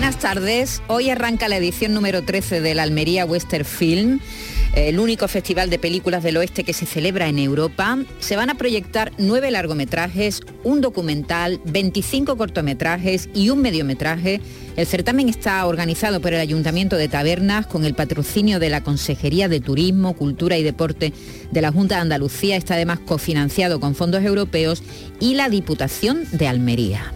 Buenas tardes. Hoy arranca la edición número 13 del Almería Western Film el único festival de películas del oeste que se celebra en Europa. Se van a proyectar nueve largometrajes, un documental, 25 cortometrajes y un mediometraje. El certamen está organizado por el Ayuntamiento de Tabernas con el patrocinio de la Consejería de Turismo, Cultura y Deporte de la Junta de Andalucía. Está además cofinanciado con fondos europeos y la Diputación de Almería.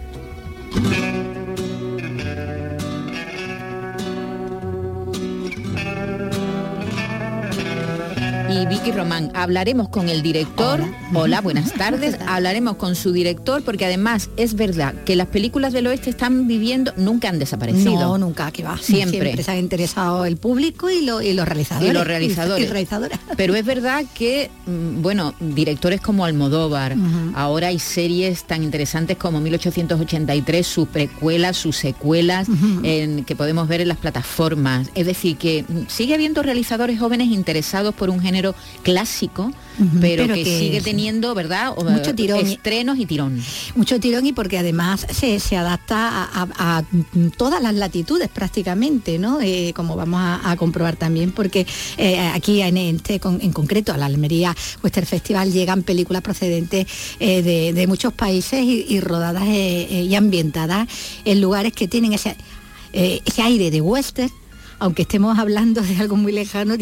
Y Vicky Román. Hablaremos con el director. Hola, buenas tardes. Hablaremos con su director porque además es verdad que las películas del oeste están viviendo, nunca han desaparecido. No, nunca, que va. Siempre. Siempre se ha interesado el público y, lo- y los realizadores. Y los realizadores. Y realizadoras. Pero es verdad que, mm, bueno, directores como Almodóvar, ahora hay series tan interesantes como 1883, sus precuelas, sus secuelas, en- que podemos ver en las plataformas. Es decir, que mm, sigue habiendo realizadores jóvenes interesados por un género clásico, pero, pero que, que sigue es- teniendo, ¿verdad? O, Mucho eh, tirón. Estrenos y tirón. Mucho tirón y porque además se, se adapta a, a- a todas las latitudes prácticamente, ¿no? Eh, como vamos a, a comprobar también, porque eh, aquí en, este, con- en concreto a la Almería Western Festival llegan películas procedentes eh, de, de muchos países y, y rodadas y ambientadas en lugares que tienen ese, ese aire de western aunque estemos hablando de algo muy lejano,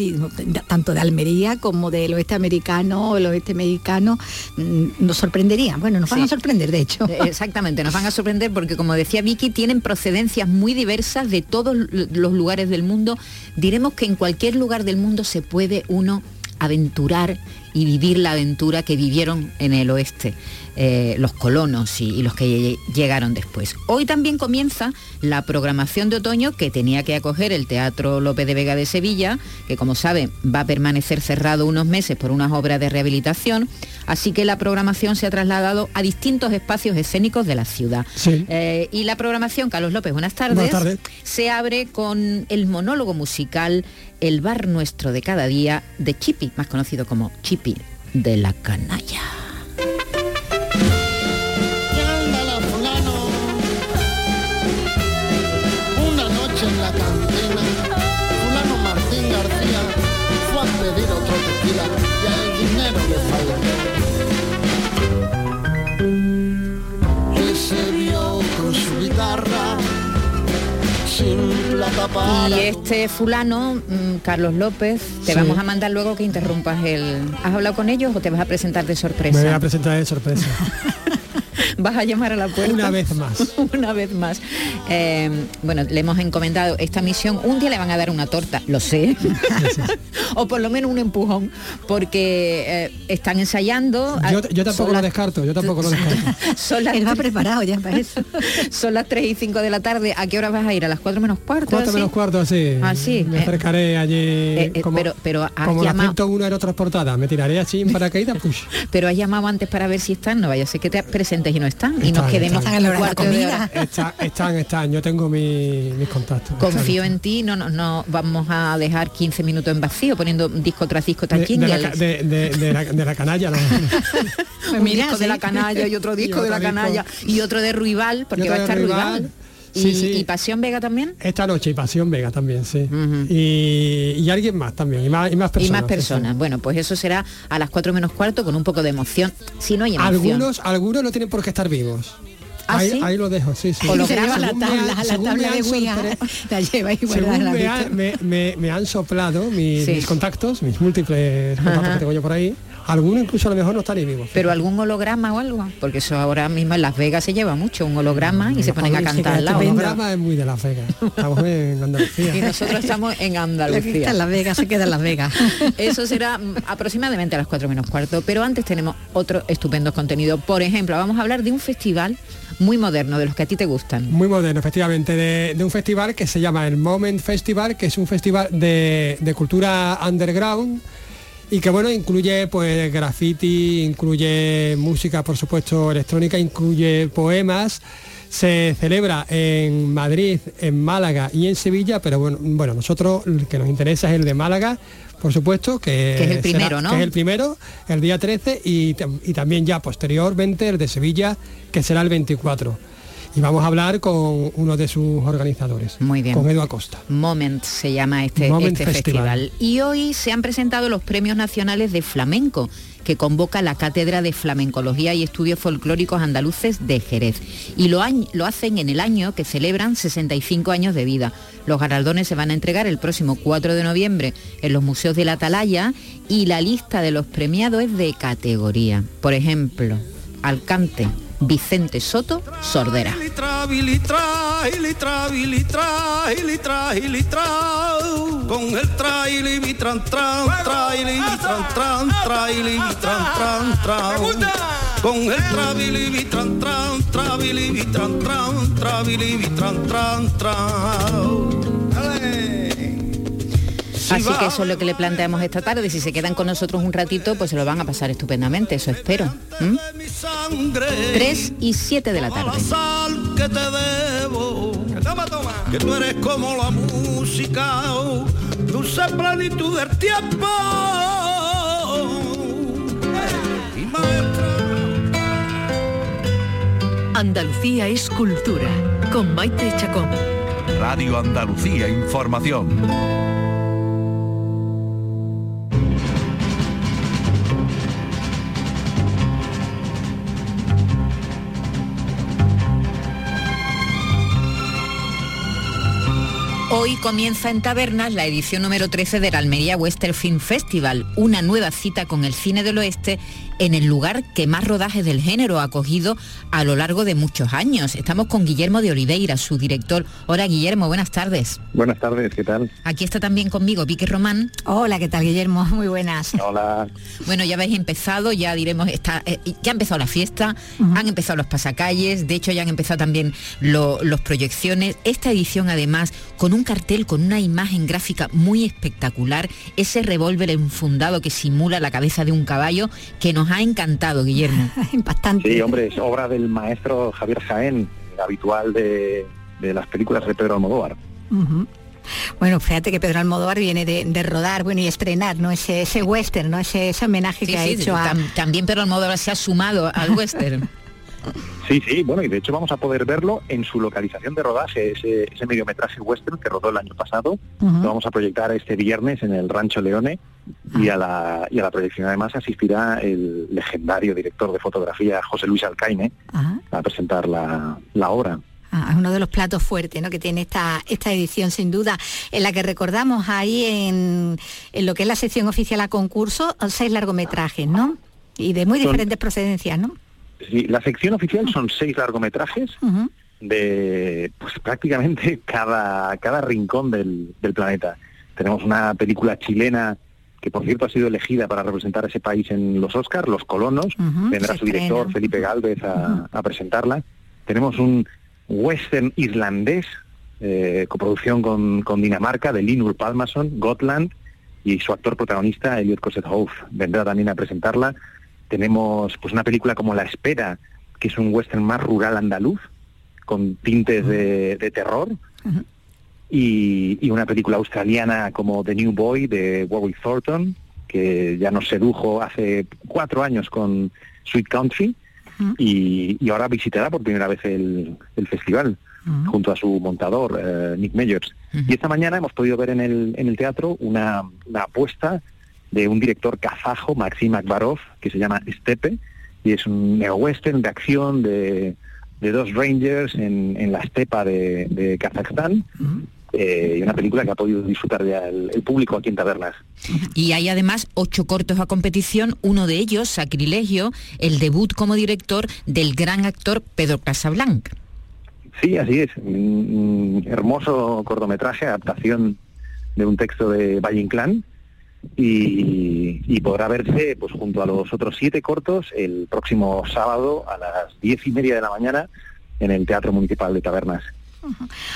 tanto de Almería como del oeste americano o el oeste mexicano, mm, nos sorprenderían. Bueno, nos van Sí. a sorprender, de hecho. Eh, Exactamente, nos van a sorprender porque como decía Vicky, tienen procedencias muy diversas de todos los lugares del mundo. Diremos que en cualquier lugar del mundo se puede uno aventurar y vivir la aventura que vivieron en el oeste eh, los colonos y, y los que lle- llegaron después. Hoy también comienza la programación de otoño que tenía que acoger el Teatro López de Vega de Sevilla, que como saben va a permanecer cerrado unos meses por unas obras de rehabilitación, así que la programación se ha trasladado a distintos espacios escénicos de la ciudad. Sí. Eh, y la programación, Carlos López, buenas tardes. Buenas tardes. Se abre con el monólogo musical El bar nuestro de cada día de Chipi, más conocido como Chipi de la canalla. Y este fulano, mm, Carlos López, te Sí. vamos a mandar luego que interrumpas el... ¿Has hablado con ellos o te vas a presentar de Me voy a sorpresa? presentar de sorpresa. ¿Vas a llamar a la puerta? Una vez más. una vez más. Eh, bueno, le hemos encomendado esta misión. Un día le van a dar una torta, lo sé. o por lo menos un empujón, porque eh, están ensayando. Yo, yo tampoco lo las- descarto, yo tampoco lo descarto. Son las, Él va preparado ya para eso. son las 3 y 5 de la tarde. ¿A qué hora vas a ir? ¿A las 4 menos cuarto? Cuatro así? menos cuarto, así. Ah, sí. Me Eh, acercaré allí eh, eh, como, pero- pero has como la llamado- 101 aerotransportada. Me tiraré así en paracaídas, push. Pero has llamado antes para ver si están, no vaya a ser que te presentes y no están. y nos Están, quedemos están. a la hora de la cuarto de comida. hora. Está- están, están, yo tengo mi- mis contactos. Confío Están, en ti, no, no, no vamos a dejar 15 minutos en vacío poniendo disco tras disco tras de, de la, de- de- de la- de la canalla, no. un mira, disco de sí. la canalla y otro disco Y de la disco. canalla y otro de Ruibal, porque va a de estar Ruibal. Ruibal. Y, sí. y Pasión Vega también. Esta noche y Pasión Vega también, sí. Y, y alguien más también, y más, y más personas. y más sí, personas. Bueno, pues eso será a las 4 menos cuarto con un poco de emoción. Si no hay emoción. Algunos, algunos no tienen por qué estar vivos. ¿Ah, ahí, ahí lo dejo, sí, sí. Holograma. Se lleva la me tabla, la me tabla de Ouija, la lleva y Según la me, ha- me- han soplado mis, contactos, mis múltiples contactos Ajá. que tengo yo por ahí, Algunos incluso a lo mejor no están ni vivos. Pero algún holograma o algo, porque eso ahora mismo en Las Vegas se lleva mucho, un holograma y se ponen a cantar al lado. El holograma es muy de Las Vegas. Estamos en Andalucía. Y nosotros estamos en Andalucía. está en Las Vegas se queda en Las Vegas. Eso será aproximadamente a las 4 menos cuarto, pero antes tenemos otro estupendo contenido. Por ejemplo, vamos a hablar de un festival muy moderno, de los que a ti te gustan. Muy moderno, efectivamente, de, de un festival que se llama el Moment Festival, que es un festival de, de cultura underground y que bueno, incluye pues graffiti, incluye música por supuesto electrónica, incluye poemas. Se celebra en Madrid, en Málaga y en Sevilla, pero bueno, bueno, nosotros el que nos interesa es el de Málaga, por supuesto, que, Que es el primero, ¿no? que es el primero, el día 13, y, y también ya posteriormente el de Sevilla, que será el 24. Y vamos a hablar con uno de sus organizadores, Muy bien. con Edu Acosta. Moment se llama este, Moment este festival. Festival. Y hoy se han presentado los premios nacionales de flamenco que convoca la Cátedra de Flamencología y Estudios Folclóricos Andaluces de Jerez. Y lo hacen en el año que celebran 65 años de vida. Los galardones se van a entregar el próximo 4 de noviembre en los museos de la Atalaya y la lista de los premiados es de categoría. Por ejemplo, Alcante, Vicente Soto, Sordera. Con el traili, tran, traili, mitran, tran, traili, mitran, tran, tran. Con el trabili, mitran, tran, trabili, mitran, tran, trabili, mitran, tran, tran. Así va que eso es lo que le planteamos esta tarde. Si se quedan con nosotros un ratito, pues se lo van a pasar estupendamente, eso espero. ¿m? mi sangre. 3 y 7 de la tarde. la sal que te debo. Que tú eres como la música, dulce plenitud del tiempo. Y maestra. Andalucía es cultura, con Maite Chacón. Radio Andalucía Información. Hoy comienza en Tabernas la edición número 13 del Almería Western Film Festival, una nueva cita con el cine del oeste en el lugar que más rodajes del género ha acogido a lo largo de muchos años. Estamos con Guillermo de Oliveira, su director. Hola Guillermo, buenas tardes. Buenas tardes, ¿qué tal? Aquí está también conmigo Vicky Román. Hola, ¿qué tal, Guillermo? Muy buenas. Hola. Bueno, ya habéis empezado, ya diremos, está, eh, ya ha empezado la fiesta, han empezado los pasacalles, de hecho ya han empezado también lo- los proyecciones. Esta edición además con un cartel, con una imagen gráfica muy espectacular, ese revólver enfundado que simula la cabeza de un caballo que nos ha encantado, Guillermo. Impactante. Sí, hombre, es obra del maestro Javier Jaén, habitual de, de las películas de Pedro Almodóvar. Bueno, fíjate que Pedro Almodóvar viene de, de rodar, bueno, y estrenar, ¿no? Ese, ese western, ¿no? Ese, ese homenaje Sí, que ha sí, hecho a... tam- también Pedro Almodóvar se ha sumado al western. Sí, sí, bueno, y de hecho vamos a poder verlo en su localización de rodaje, ese, ese mediometraje western que rodó el año pasado. Lo vamos a proyectar este viernes en el Rancho Leone y a la, y a la proyección además asistirá el legendario director de fotografía José Luis Alcaine a presentar la, la obra. Ah, es uno de los platos fuertes ¿no? que tiene esta, esta edición sin duda, en la que recordamos ahí en, en lo que es la sección oficial a concurso, seis largometrajes, ¿no? Y de muy Son- diferentes procedencias, ¿no? Sí, la sección oficial son seis largometrajes de pues prácticamente cada, cada rincón del, del planeta. Tenemos una película chilena que por cierto ha sido elegida para representar a ese país en los Oscars, Los Colonos. Vendrá su director. Felipe Galvez a, a presentarla. Tenemos un western irlandés, eh, coproducción con, con Dinamarca, de Linur Palmason, Gotland, y su actor protagonista, Elliot Cosset vendrá también a presentarla. Tenemos pues una película como La Espera, que es un western más rural andaluz, con tintes de, de terror. Y, y una película australiana como The New Boy de Warwick Thornton, que ya nos sedujo hace cuatro años con Sweet Country y, y ahora visitará por primera vez el, el festival junto a su montador, eh, Nick Meyers. Y esta mañana hemos podido ver en el, en el teatro una, una apuesta de un director kazajo, Maxim Akbarov, que se llama Steppe, y es un neo-western de acción de, de dos rangers en, en la estepa de, de Kazajstán, eh, y una película que ha podido disfrutar ya el, el público aquí en Tabernas. Y hay además ocho cortos a competición, uno de ellos, Sacrilegio, el debut como director del gran actor Pedro Casablanca. Sí, así es. Un hermoso cortometraje, adaptación de un texto de Valle Inclán y, y podrá verse pues junto a los otros siete cortos el próximo sábado a las diez y media de la mañana en el Teatro Municipal de Tabernas.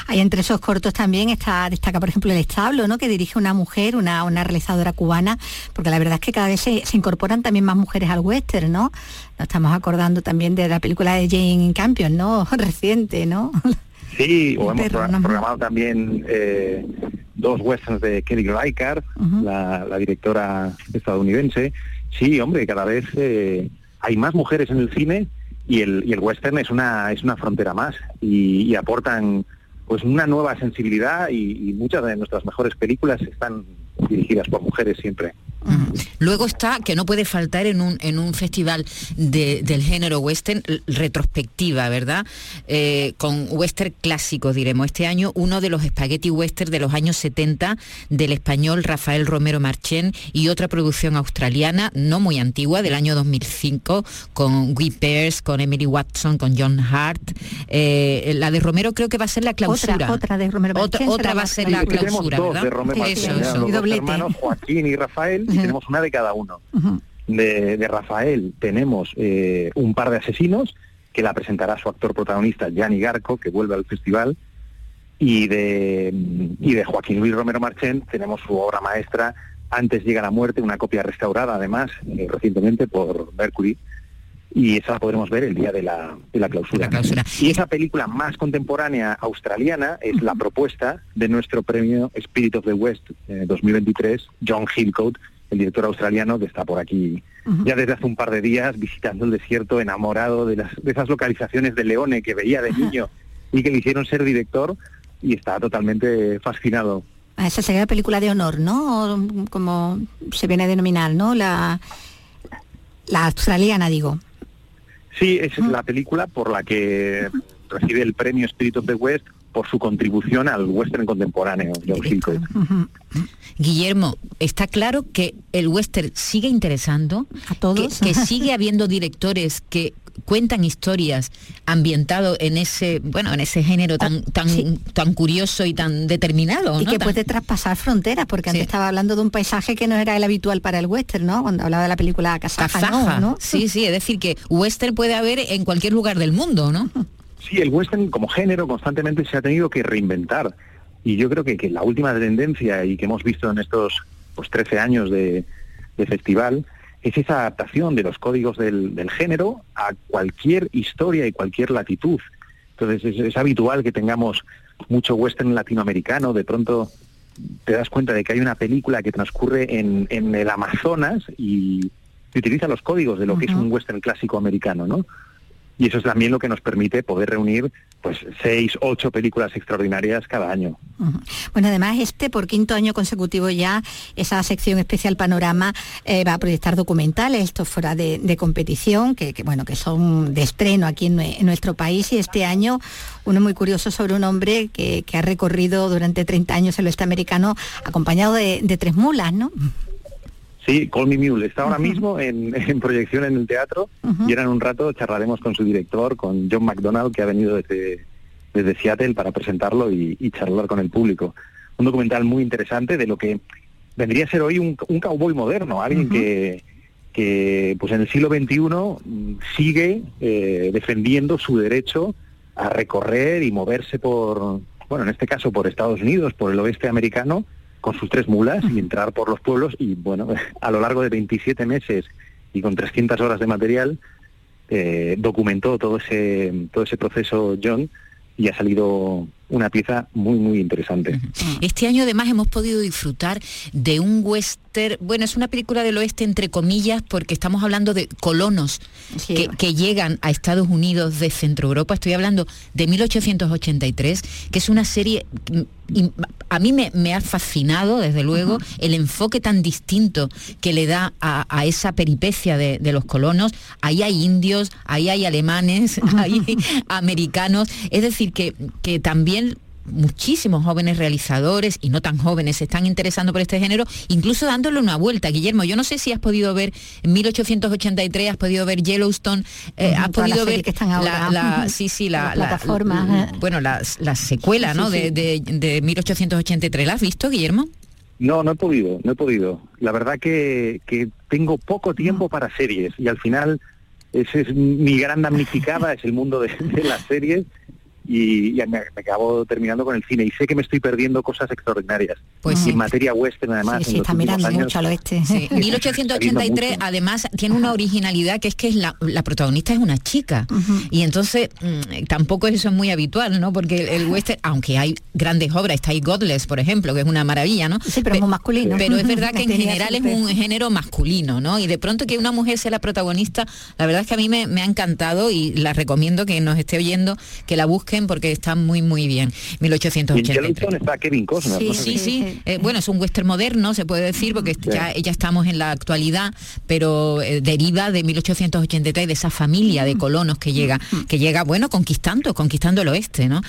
Hay entre esos cortos también está, destaca, por ejemplo, el establo, ¿no? Que dirige una mujer, una, una realizadora cubana, porque la verdad es que cada vez se, se incorporan también más mujeres al western, ¿no? Nos estamos acordando también de la película de Jane Campion, ¿no? Reciente, ¿no? Sí, o hemos no. programado también eh, dos westerns de Kelly Reichardt, la, la directora estadounidense. Sí, hombre, cada vez eh, hay más mujeres en el cine y el, y el western es una es una frontera más y, y aportan pues una nueva sensibilidad y, y muchas de nuestras mejores películas están dirigidas por mujeres siempre. Luego está, que no puede faltar en un, en un festival de- del género western, retrospectiva, ¿verdad? Eh, con western clásicos, diremos. Este año uno de los spaghetti western de los años 70 del español Rafael Romero Marchén y otra producción australiana, no muy antigua, del año 2005, con Guy Pearce, con Emily Watson, con John Hart. Eh, la de Romero creo que va a ser la clausura. Otra, otra de Romero Otra, Marchén otra será va a ser la clausura, ¿verdad? Doblete. hermanos Joaquín y Rafael, y tenemos una de cada uno. De, de Rafael tenemos eh, un par de asesinos que la presentará su actor protagonista Gianni Garco, que vuelve al festival, y de, y de Joaquín Luis Romero Marchén tenemos su obra maestra Antes llega la muerte, una copia restaurada además eh, recientemente por Mercury, y esa la podremos ver el día de la, de la clausura. La clausura. Y esa película más contemporánea australiana es la propuesta de nuestro premio Spirit of the West eh, 2023, John Hillcoat, el director australiano que está por aquí ya desde hace un par de días visitando el desierto, enamorado de, las, de esas localizaciones de Leone que veía de niño y que le hicieron ser director y está totalmente fascinado. Ah, Esa sería la película de honor, ¿no? O, Como se viene a denominar, ¿no? La, la australiana, digo. Sí, es la película por la que recibe el premio Spirit of the West por su contribución al western contemporáneo. Guillermo, está claro que el western sigue interesando, A todos. que, que sigue habiendo directores que cuentan historias ambientado en ese bueno en ese género tan tan sí. tan curioso y tan determinado Y ¿no? que Tan- puede traspasar fronteras, porque antes estaba hablando de un paisaje que no era el habitual para el western, ¿no? Cuando hablaba de la película Casaja, Cazaja. ¿no? ¿no? sí sí es decir que western puede haber en cualquier lugar del mundo no Sí, el western como género constantemente se ha tenido que reinventar. Y yo creo que, que la última tendencia y que hemos visto en estos pues, 13 años de, de festival es esa adaptación de los códigos del, del género a cualquier historia y cualquier latitud. Entonces es, es habitual que tengamos mucho western latinoamericano, de pronto te das cuenta de que hay una película que transcurre en, en el Amazonas y, y utiliza los códigos de lo que es un western clásico americano, ¿no? Y eso es también lo que nos permite poder reunir pues seis, ocho películas extraordinarias cada año. Bueno, además este por quinto año consecutivo ya esa sección especial Panorama eh, va a proyectar documentales, esto fuera de, competición, que, bueno que son de estreno aquí en, nue- en nuestro país y este año uno muy curioso sobre un hombre que, que ha recorrido durante 30 años el oeste americano acompañado de, de tres mulas, ¿no? Sí, Call Me Mule. Está ahora mismo en, en proyección en el teatro y ahora en un rato charlaremos con su director, con John McDonald, que ha venido desde, desde Seattle para presentarlo y, y charlar con el público. Un documental muy interesante de lo que vendría a ser hoy un, un cowboy moderno, alguien que, que pues en el siglo XXI mm, sigue eh, defendiendo su derecho a recorrer y moverse por, bueno, en este caso por Estados Unidos, por el oeste americano, con sus tres mulas y entrar por los pueblos y bueno, a lo largo de 27 meses y con 300 horas de material eh, documentó todo ese todo ese proceso John y ha salido una pieza muy muy interesante. Este año además hemos podido disfrutar de un western, bueno, es una película del oeste entre comillas porque estamos hablando de colonos Sí. que, que llegan a Estados Unidos de Centro Europa. Estoy hablando de 1883, que es una serie, mm, y a mí me, me ha fascinado desde luego el enfoque tan distinto que le da a, a esa peripecia de, de los colonos. Ahí hay indios, ahí hay alemanes, ahí hay americanos, es decir, que, que también muchísimos jóvenes realizadores y no tan jóvenes se están interesando por este género, incluso dándole una vuelta. Guillermo, yo no sé si has podido ver en 1883, has podido ver Yellowstone, eh, has podido ver que están ahora. la, la- sí, sí, la, la- plataforma. bueno, la, la secuela, ¿no? De, de- de 1883. ¿La has visto, Guillermo? No, no he podido, no he podido. La verdad que, que tengo poco tiempo para series y al final ese es mi gran damnificada, es el mundo de, de las series y, y me, me acabo terminando con el cine y sé que me estoy perdiendo cosas extraordinarias. Pues sí. en materia western además. Sí, sí, en los está mirando años, mucho al oeste. Sí, Está 1883 viendo mucho. además tiene una originalidad que es que es la, la protagonista es una chica y entonces mm, tampoco eso es muy habitual, ¿no? Porque el, el western, aunque hay grandes obras, está ahí Godless, por ejemplo, que es una maravilla, ¿no? Sí, pero es muy masculino. Pero es verdad que en general es un género masculino, ¿no? Y de pronto que una mujer sea la protagonista, la verdad es que a mí me, me ha encantado y la recomiendo que nos esté oyendo, que la busquen porque está muy, muy bien. Y en 1883. Está Kevin Costner. Sí, no sé Sí, sí. sí. Eh, bueno, es un western moderno, se puede decir, porque ya, ya estamos en la actualidad, pero eh, deriva de 1883 de esa familia de colonos que llega, que llega, bueno, conquistando, conquistando el oeste, ¿no?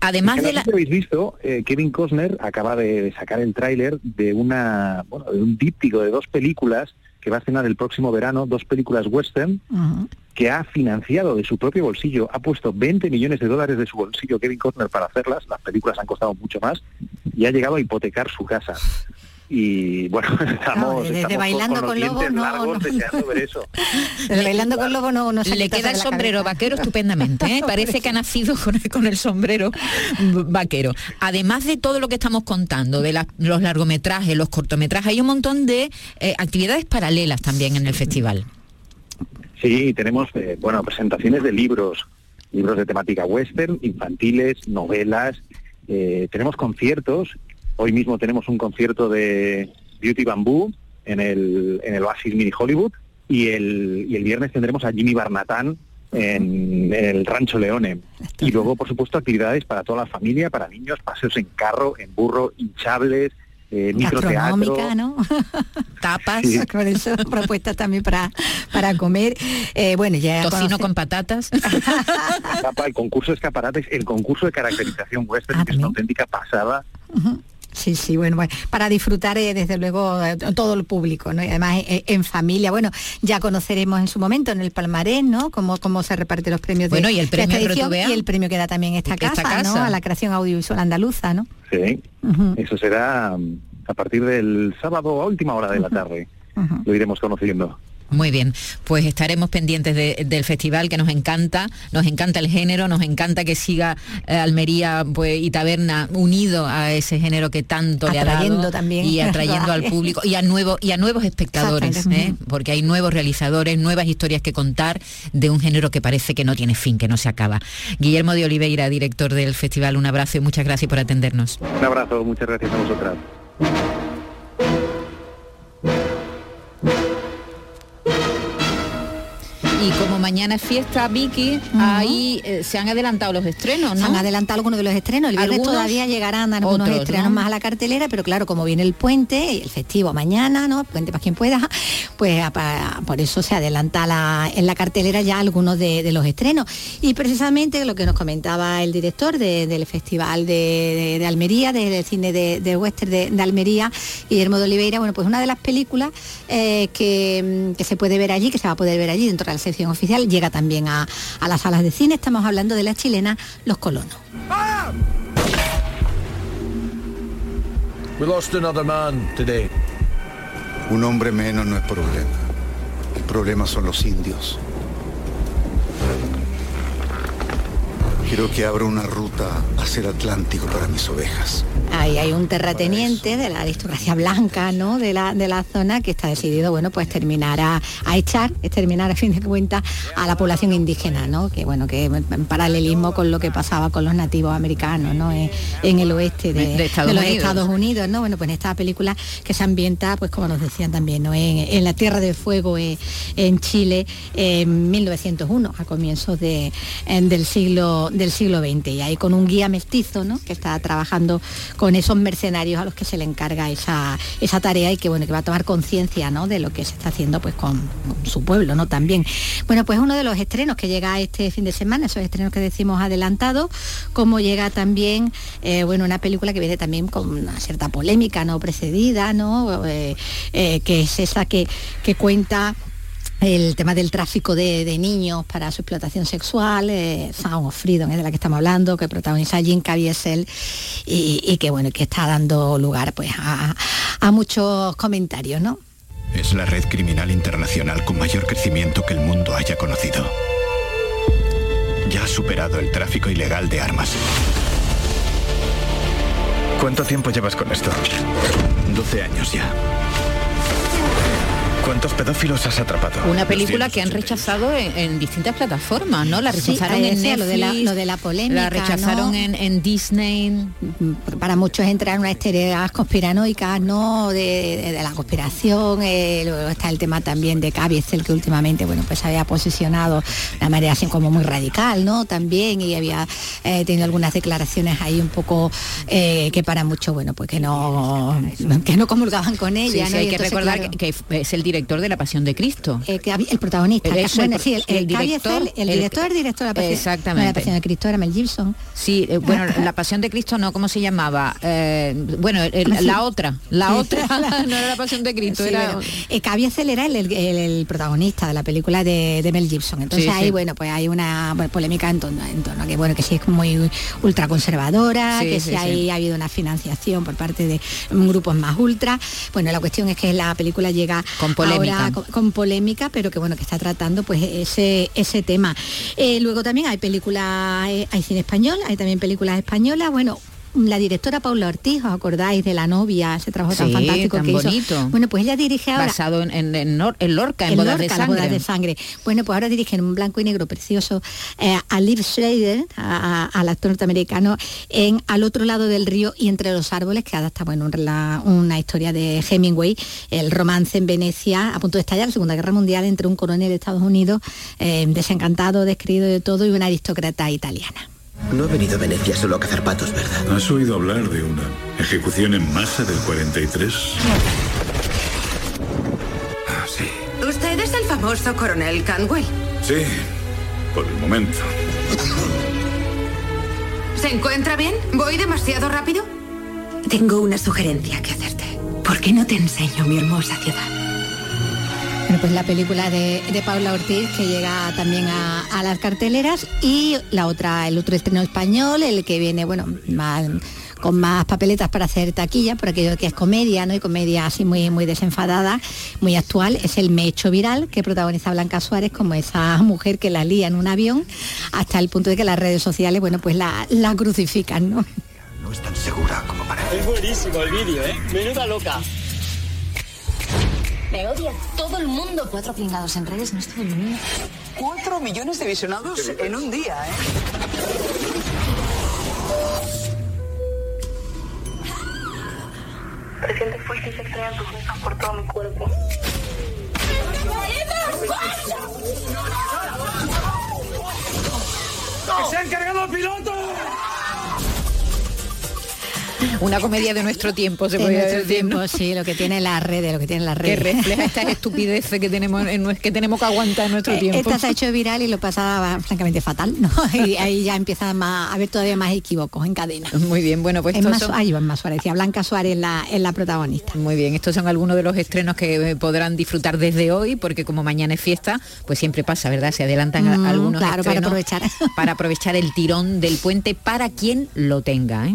Además Es que de la. habéis visto, eh, Kevin Costner acaba de, de sacar el tráiler de una, bueno, de un díptico de dos películas que va a estrenar el próximo verano, dos películas western que ha financiado de su propio bolsillo, ha puesto 20 millones de dólares de su bolsillo Kevin Costner para hacerlas, las películas han costado mucho más, y ha llegado a hipotecar su casa. Y bueno, estamos, desde estamos Bailando con, con los Lobos, dientes no, ver eso. Bailando con lobo no, no se Le queda el sombrero cabeza. vaquero estupendamente, ¿eh? parece que ha nacido con el, con el sombrero vaquero. Además de todo lo que estamos contando, de la- los largometrajes, los cortometrajes, hay un montón de eh, actividades paralelas también en el festival. Sí, tenemos eh, bueno presentaciones de libros, libros de temática western, infantiles, novelas. eh, tenemos conciertos. Hoy mismo tenemos un concierto de Beauty Bamboo en el, en el Oasis Mini Hollywood y el, y el viernes tendremos a Jimmy Barnatán en, en el Rancho Leone. Y luego, por supuesto, actividades para toda la familia, para niños, paseos en carro, en burro, hinchables, eh, microteatro. Gastronómica, ¿no? Tapas, Sí. Por eso propuestas también para, para comer. Eh, bueno, ya tocino conoce- con patatas. Tapa, el concurso de escaparates, el concurso de caracterización western, Ah, que es una auténtica pasada. Sí, sí, bueno, bueno, para disfrutar eh, desde luego eh, todo el público, ¿no? Y además eh, en familia, bueno, ya conoceremos en su momento en el palmarés, ¿no? Cómo, cómo se reparten los premios Bueno, de, y el de esta premio edición y el premio que da también esta, Esta casa, ¿no? A la creación audiovisual andaluza, ¿no? Sí, eso será mm, a partir del sábado a última hora de la tarde. Lo iremos conociendo. Muy bien, pues estaremos pendientes de- del festival que nos encanta, nos encanta el género, nos encanta que siga eh, Almería pues, y Taberna unido a ese género que tanto le ha Atrayendo dado también y atrayendo al público y a nuevos y a nuevos espectadores. ¿eh? porque hay nuevos realizadores, nuevas historias que contar de un género que parece que no tiene fin, que no se acaba. Guillermo de Oliveira, director del festival, un abrazo y muchas gracias por atendernos. Un abrazo, muchas gracias a vosotras. Y como mañana es fiesta, Vicky, ahí eh, se han adelantado los estrenos, Se ¿no? han adelantado algunos de los estrenos. El viernes Algunos, todavía llegarán algunos otros, estrenos ¿no? más a la cartelera, pero claro, como viene el puente, el festivo mañana, ¿no? Puente para quien pueda, pues a- por eso se adelanta la- en la cartelera ya algunos de, de los estrenos. Y precisamente lo que nos comentaba el director de- del Festival de, Almería, del cine de, western de, Almería, Guillermo de Oliveira, bueno, pues una de las películas eh, que, mm, que se puede ver allí, que se va a poder ver allí dentro de la sección oficial, llega también a, a las salas de cine. Estamos hablando de la chilena Los Colonos. We lost another man today. Un hombre menos no es problema. El problema son los indios. Quiero que abra una ruta hacia el Atlántico para mis ovejas. Ahí hay un terrateniente de la aristocracia blanca, ¿no? De la, de la zona que está decidido, bueno, pues terminar a, a echar, exterminar a fin de cuentas a la población indígena, ¿no? Que bueno, que en paralelismo con lo que pasaba con los nativos americanos, ¿no? En, en el oeste de, De Estados los Unidos. Estados Unidos, ¿no? Bueno, pues en esta película que se ambienta, pues como nos decían también, ¿no? En, en la Tierra de Fuego, eh, en Chile, en 1901, a comienzos de, en- del siglo del siglo XX y ahí con un guía mestizo, ¿no? Que está trabajando con esos mercenarios a los que se le encarga esa, esa tarea y que bueno, que va a tomar conciencia, ¿no? De lo que se está haciendo pues con, su pueblo, ¿no? También. Bueno, pues uno de los estrenos que llega este fin de semana, esos estrenos que decimos adelantados, como llega también, eh, bueno, una película que viene también con una cierta polémica, ¿no? Precedida, ¿no? Eh, eh, que es esa que, que cuenta el tema del tráfico de, de niños para su explotación sexual, eh, Sound of Freedom es de la que estamos hablando, que protagoniza Jim Caviezel y, y que bueno, que está dando lugar pues a, a muchos comentarios, ¿no? Es la red criminal internacional con mayor crecimiento que el mundo haya conocido. Ya ha superado el tráfico ilegal de armas. ¿Cuánto tiempo llevas con esto? 12 años ya. ¿Cuántos pedófilos has atrapado? Una película que han rechazado en, en distintas plataformas, ¿no? La rechazaron en Netflix, lo de la- lo de la polémica, la rechazaron ¿no? en, en Disney. Para muchos entrar en unas teorías conspiranoicas, ¿no? De, de- de la conspiración, eh, luego está el tema también de Caviezel, que últimamente, bueno, pues había posicionado de una manera así como muy radical, ¿no? También, y había eh, tenido algunas declaraciones ahí un poco eh, que para muchos, bueno, pues que no, que no comulgaban con ella, sí, ¿no? hay Y que entonces, recordar claro, que, que es el director de La Pasión de Cristo. eh, que el protagonista, el, eso, bueno, el- sí, el, el el director, el director, el director de la Pasión, Exactamente. no, de la Pasión de Cristo era Mel Gibson. Sí, eh, bueno, La Pasión de Cristo no, ¿cómo se llamaba? Eh, bueno, la otra, la otra, no era La Pasión de Cristo, Sí, era... bueno, eh, Caviezel era el, protagonista de la película de, de Mel Gibson. Entonces Sí, ahí, bueno, pues hay una bueno, polémica en torno, en torno a que, bueno, que sí es muy ultraconservadora, que sí. hay- ha habido una financiación por parte de grupos más ultra. Bueno, la cuestión es que la película llega Con con polémica, pero que bueno, que está tratando pues ese, ese tema. Eh, luego también hay películas, eh, hay cine español, hay también películas españolas, bueno. La directora Paula Ortiz, ¿os acordáis de La novia, ese trabajo tan fantástico tan que hizo? bonito. Bueno, pues ella dirige ahora Basado en, en, en en Lorca, en, en Bodas Lorca, de Sangre. bodas de sangre. Bueno, pues ahora dirigen un blanco y negro precioso eh, a Liv Schrader, a- a- al actor norteamericano, en Al otro lado del río y entre los árboles, que adapta bueno, una historia de Hemingway, el romance en Venecia, a punto de estallar la Segunda Guerra Mundial entre un coronel de Estados Unidos, eh, desencantado, descreído de todo, y una aristócrata italiana. No he venido a Venecia solo a cazar patos, ¿verdad? ¿Has oído hablar de una ejecución en masa del 43? Usted es el famoso coronel Canwell. Sí, por el momento. ¿Se encuentra bien? ¿Voy demasiado rápido? Tengo una sugerencia que hacerte. ¿Por qué no te enseño mi hermosa ciudad? Bueno, pues la película de, de Paula Ortiz que llega también a, a las carteleras y la otra, el otro estreno español, el que viene, bueno, más, con más papeletas para hacer taquilla, por aquello que es comedia, ¿no? Y comedia así muy, muy desenfadada, muy actual, es el Me he hecho viral, que protagoniza Blanca Suárez como esa mujer que la lía en un avión, hasta el punto de que las redes sociales, bueno, pues la, la crucifican, ¿no? No es tan segura como parece. Es buenísimo el vídeo, ¿eh? Menuda loca. Me odia todo el mundo. Cuatro pringados en redes no estoy en mí. Cuatro millones de visionados en un día, ¿eh? Presiento fuertes y extrañan tus besos por todo mi cuerpo. ¡Que se han cargado al piloto! Una comedia de nuestro tiempo, se En podría nuestro decir. tiempo, ¿no? sí, lo que tiene las redes, lo que tiene las Que redes. refleja estas estupideces que tenemos, en, que tenemos que aguantar en nuestro Eh, tiempo. Esta se ha hecho viral y lo pasaba francamente fatal, ¿no? Y ahí ya empieza más- a haber todavía más equívocos en cadena. Muy bien, bueno, pues Es más, son- ahí va más Suárez, decía Blanca Suárez en la, en la protagonista. Muy bien, estos son algunos de los estrenos que eh, podrán disfrutar desde hoy, porque como mañana es fiesta, pues siempre pasa, ¿verdad? Se adelantan Mm, algunos claro, para aprovechar. para aprovechar el tirón del puente para quien lo tenga. ¿eh?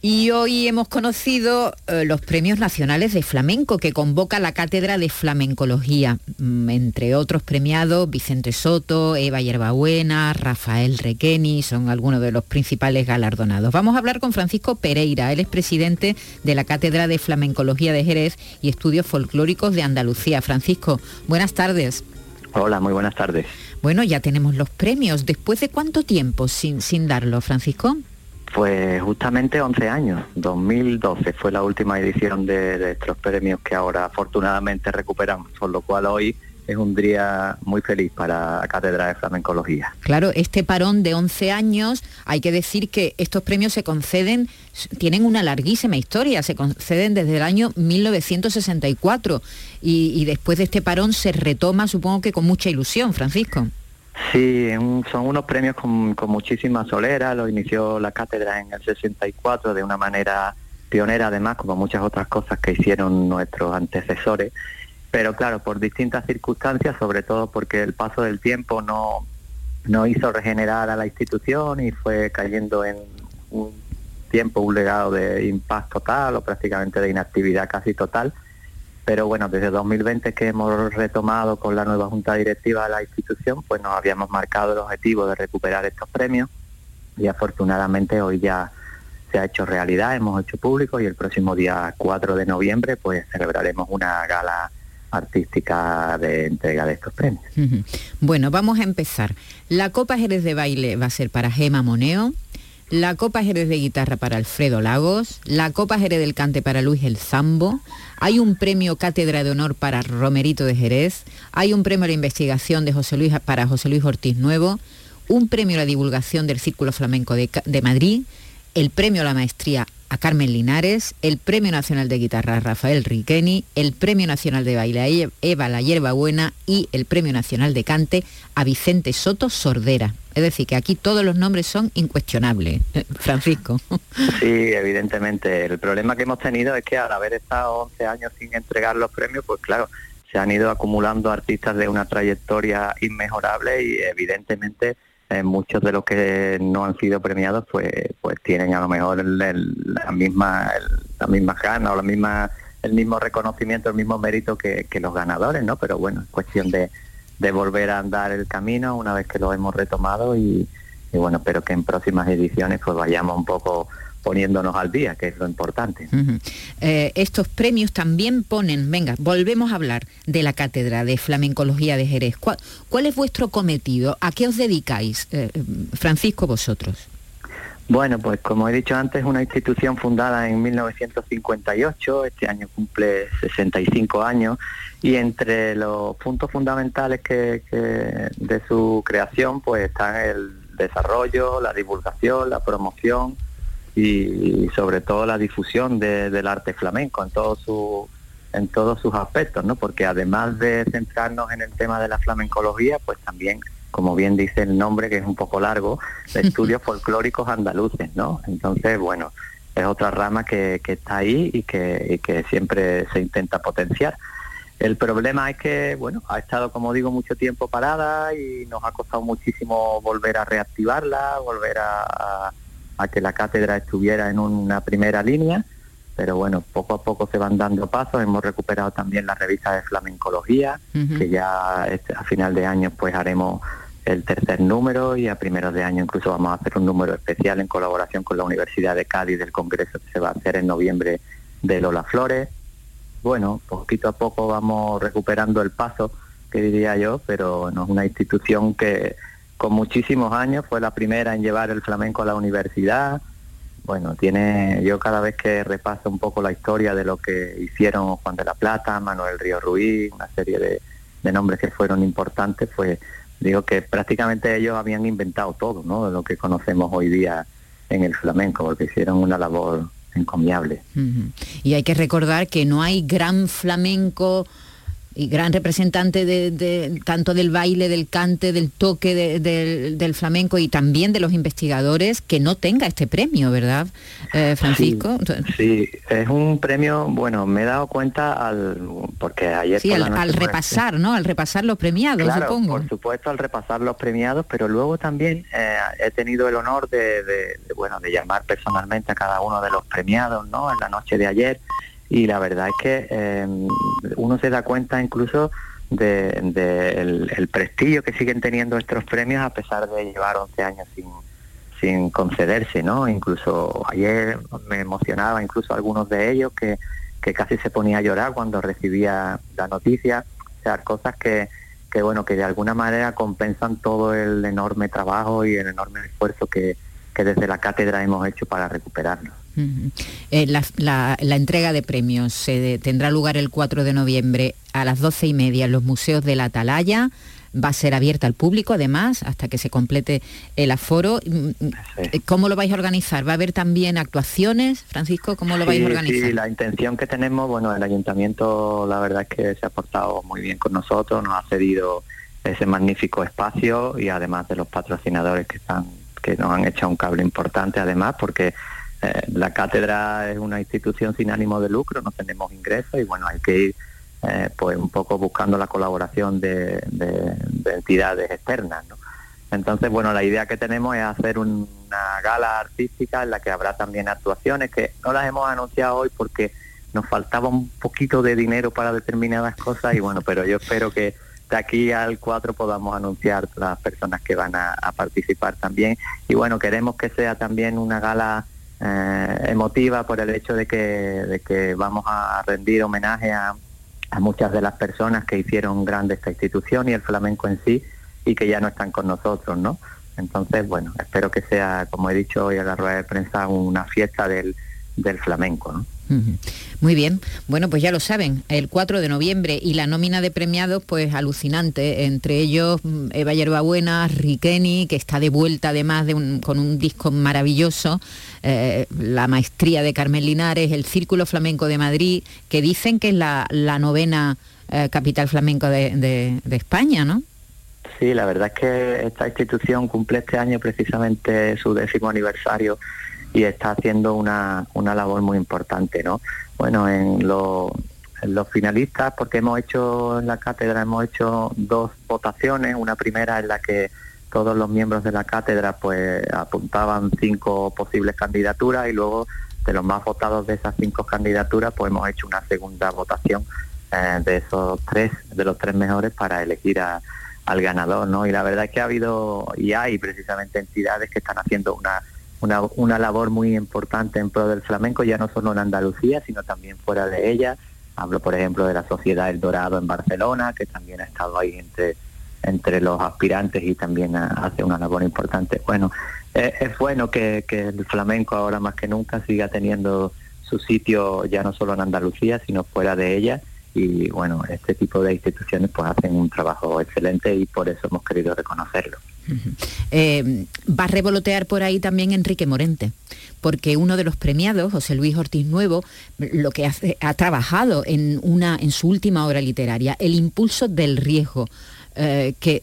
Y hoy hemos conocido eh, los premios nacionales de flamenco que convoca la Cátedra de Flamencología. Mm, entre otros premiados, Vicente Soto, Eva Yerbabuena, Rafael Requeni, son algunos de los principales galardonados. Vamos a hablar con Francisco Pereira, él es presidente de la Cátedra de Flamencología de Jerez y Estudios Folclóricos de Andalucía. Francisco, buenas tardes. Hola, muy buenas tardes. Bueno, ya tenemos los premios. ¿Después de cuánto tiempo sin, sin darlo, Francisco? Pues justamente 11 años, 2012 fue la última edición de, estos premios que ahora afortunadamente recuperamos, por lo cual hoy es un día muy feliz para la Cátedra de Flamencología. Claro, este parón de 11 años, hay que decir que estos premios se conceden, tienen una larguísima historia, se conceden desde el año 1964 y, y después de este parón se retoma, supongo que con mucha ilusión, Francisco. Sí, un- son unos premios con, muchísima solera, lo inició la cátedra en el 64 de una manera pionera además, como muchas otras cosas que hicieron nuestros antecesores, pero claro, por distintas circunstancias, sobre todo porque el paso del tiempo no, no hizo regenerar a la institución y fue cayendo en un tiempo, un legado de impacto total o prácticamente de inactividad casi total. Pero bueno, desde 2020 que hemos retomado con la nueva junta directiva de la institución, pues nos habíamos marcado el objetivo de recuperar estos premios y afortunadamente hoy ya se ha hecho realidad, hemos hecho público y el próximo día 4 de noviembre pues celebraremos una gala artística de entrega de estos premios. Bueno, vamos a empezar. La Copa Jerez de Baile va a ser para Gema Moneo, la Copa Jerez de Guitarra para Alfredo Lagos, la Copa Jerez del Cante para Luis El Zambo, hay un premio Cátedra de Honor para Romerito de Jerez, hay un premio a la investigación de José Luis para José Luis Ortiz Nuevo, un premio a la divulgación del Círculo Flamenco de, de Madrid, el premio a la maestría a Carmen Linares, el Premio Nacional de Guitarra a Rafael Riqueni, el Premio Nacional de Baile a Eva La Hierba Buena y el Premio Nacional de Cante a Vicente Soto Sordera. Es decir, que aquí todos los nombres son incuestionables. Eh, Francisco. Sí, evidentemente. El problema que hemos tenido es que al haber estado 11 años sin entregar los premios, pues claro, se han ido acumulando artistas de una trayectoria inmejorable y evidentemente eh, muchos de los que no han sido premiados pues pues tienen a lo mejor el- el- la misma el- la misma gana o la misma el mismo reconocimiento, el mismo mérito que, que los ganadores, ¿no? Pero bueno, es cuestión de, de volver a andar el camino una vez que lo hemos retomado y, bueno, espero que en próximas ediciones pues vayamos un poco poniéndonos al día, que es lo importante. Eh, estos premios también ponen, venga, volvemos a hablar de la Cátedra de Flamencología de Jerez. ¿Cuál, cuál es vuestro cometido? ¿A qué os dedicáis, eh, Francisco, vosotros? Bueno, pues como he dicho antes, una institución fundada en 1958, este año cumple 65 años, y entre los puntos fundamentales que, que de su creación pues están el desarrollo, la divulgación, la promoción y, sobre todo la difusión de- del arte flamenco en todos su en todos sus aspectos, ¿no? Porque además de centrarnos en el tema de la flamencología, pues también, como bien dice el nombre, que es un poco largo, de estudios folclóricos andaluces, ¿no? Entonces, bueno, es otra rama que, que está ahí y que, y que siempre se intenta potenciar. El problema es que, bueno, ha estado, como digo, mucho tiempo parada y nos ha costado muchísimo volver a reactivarla, volver a, a- a que la cátedra estuviera en una primera línea, pero bueno, poco a poco se van dando pasos. Hemos recuperado también la revista de flamencología, que ya este- a final de año pues haremos el tercer número y a primeros de año incluso vamos a hacer un número especial en colaboración con la Universidad de Cádiz del Congreso que se va a hacer en noviembre de Lola Flores. Bueno, poquito a poco vamos recuperando el paso, que diría yo, pero no es una institución que con muchísimos años fue la primera en llevar el flamenco a la universidad. Bueno, tiene, yo cada vez que repaso un poco la historia de lo que hicieron Juan de la Plata, Manuel Río Ruiz, una serie de, nombres que fueron importantes, pues digo que prácticamente ellos habían inventado todo, ¿no? De lo que conocemos hoy día en el flamenco, porque hicieron una labor encomiable. Y hay que recordar que no hay gran flamenco y gran representante de, de- tanto del baile, del cante, del toque de- del- del flamenco y también de los investigadores que no tenga este premio, ¿verdad, eh, Francisco? Sí, es un premio, bueno, me he dado cuenta al, porque ayer Sí, por al, repasar, ¿no? Al repasar los premiados, Claro, supongo. por supuesto al repasar los premiados, pero luego también eh, he tenido el honor de, bueno de llamar personalmente a cada uno de los premiados, ¿no? En la noche de ayer y la verdad es que eh, uno se da cuenta incluso de, de el, el prestigio que siguen teniendo estos premios a pesar de llevar 11 años sin concederse, ¿no? Incluso ayer me emocionaba incluso algunos de ellos que, casi se ponía a llorar cuando recibía la noticia, o sea, cosas que, bueno, que de alguna manera compensan todo el enorme trabajo y el enorme esfuerzo que, que desde la cátedra hemos hecho para recuperarlo. Eh, la, entrega de premios se tendrá lugar el 4 de noviembre a las 12 y media en los museos de la Atalaya. Va a ser abierta al público, además, hasta que se complete el aforo. Mm, mm, ¿Cómo lo vais a organizar? ¿Va a haber también actuaciones, Francisco? ¿Cómo lo vais a organizar? Sí, la intención que tenemos, bueno, el ayuntamiento la verdad es que se ha portado muy bien con nosotros, nos ha cedido ese magnífico espacio y además de los patrocinadores que están que nos han echado un cable importante además porque eh, la cátedra es una institución sin ánimo de lucro, no tenemos ingresos y bueno, hay que ir eh, pues un poco buscando la colaboración de, entidades externas. Entonces, bueno, la idea que tenemos es hacer una gala artística en la que habrá también actuaciones que no las hemos anunciado hoy porque nos faltaba un poquito de dinero para determinadas cosas y bueno, pero yo espero que de aquí al 4 podamos anunciar las personas que van a participar también y bueno, queremos que sea también una gala eh, emotiva por el hecho de que, de que vamos a rendir homenaje a, a muchas de las personas que hicieron grande esta institución y el flamenco en sí y que ya no están con nosotros, ¿no? Entonces, bueno, espero que sea, como he dicho hoy a la rueda de prensa, una fiesta del, del flamenco. Muy bien, bueno pues ya lo saben, el 4 de noviembre y la nómina de premiados pues alucinante, entre ellos mm, Eva Yerbabuena, Riqueni, que está de vuelta además de con un disco maravilloso, eh, la maestría de Carmen Linares, el Círculo Flamenco de Madrid, que dicen que es la, novena eh, capital flamenco de, de España, ¿no? Sí, la verdad es que esta institución cumple este año precisamente su décimo aniversario y está haciendo una, una labor muy importante, ¿no? Bueno, en, los finalistas, porque hemos hecho en la cátedra, hemos hecho dos votaciones, una primera en la que todos los miembros de la cátedra pues apuntaban cinco posibles candidaturas y luego de los más votados de esas cinco candidaturas pues hemos hecho una segunda votación eh, de esos tres, de los tres mejores para elegir al ganador, ¿no? Y la verdad es que ha habido y hay precisamente entidades que están haciendo una una, una labor muy importante en pro del flamenco, ya no solo en Andalucía, sino también fuera de ella. Hablo, por ejemplo, de la Sociedad El Dorado en Barcelona, que también ha estado ahí entre, entre los aspirantes y también hace una labor importante. Bueno, es, bueno que, que el flamenco ahora más que nunca siga teniendo su sitio ya no solo en Andalucía, sino fuera de ella. Y bueno, este tipo de instituciones pues hacen un trabajo excelente y por eso hemos querido reconocerlo. Eh, va a revolotear por ahí también Enrique Morente, porque uno de los premiados, José Luis Ortiz Nuevo, lo que hace, ha trabajado en, una, en su última obra literaria, El impulso del riesgo, eh, que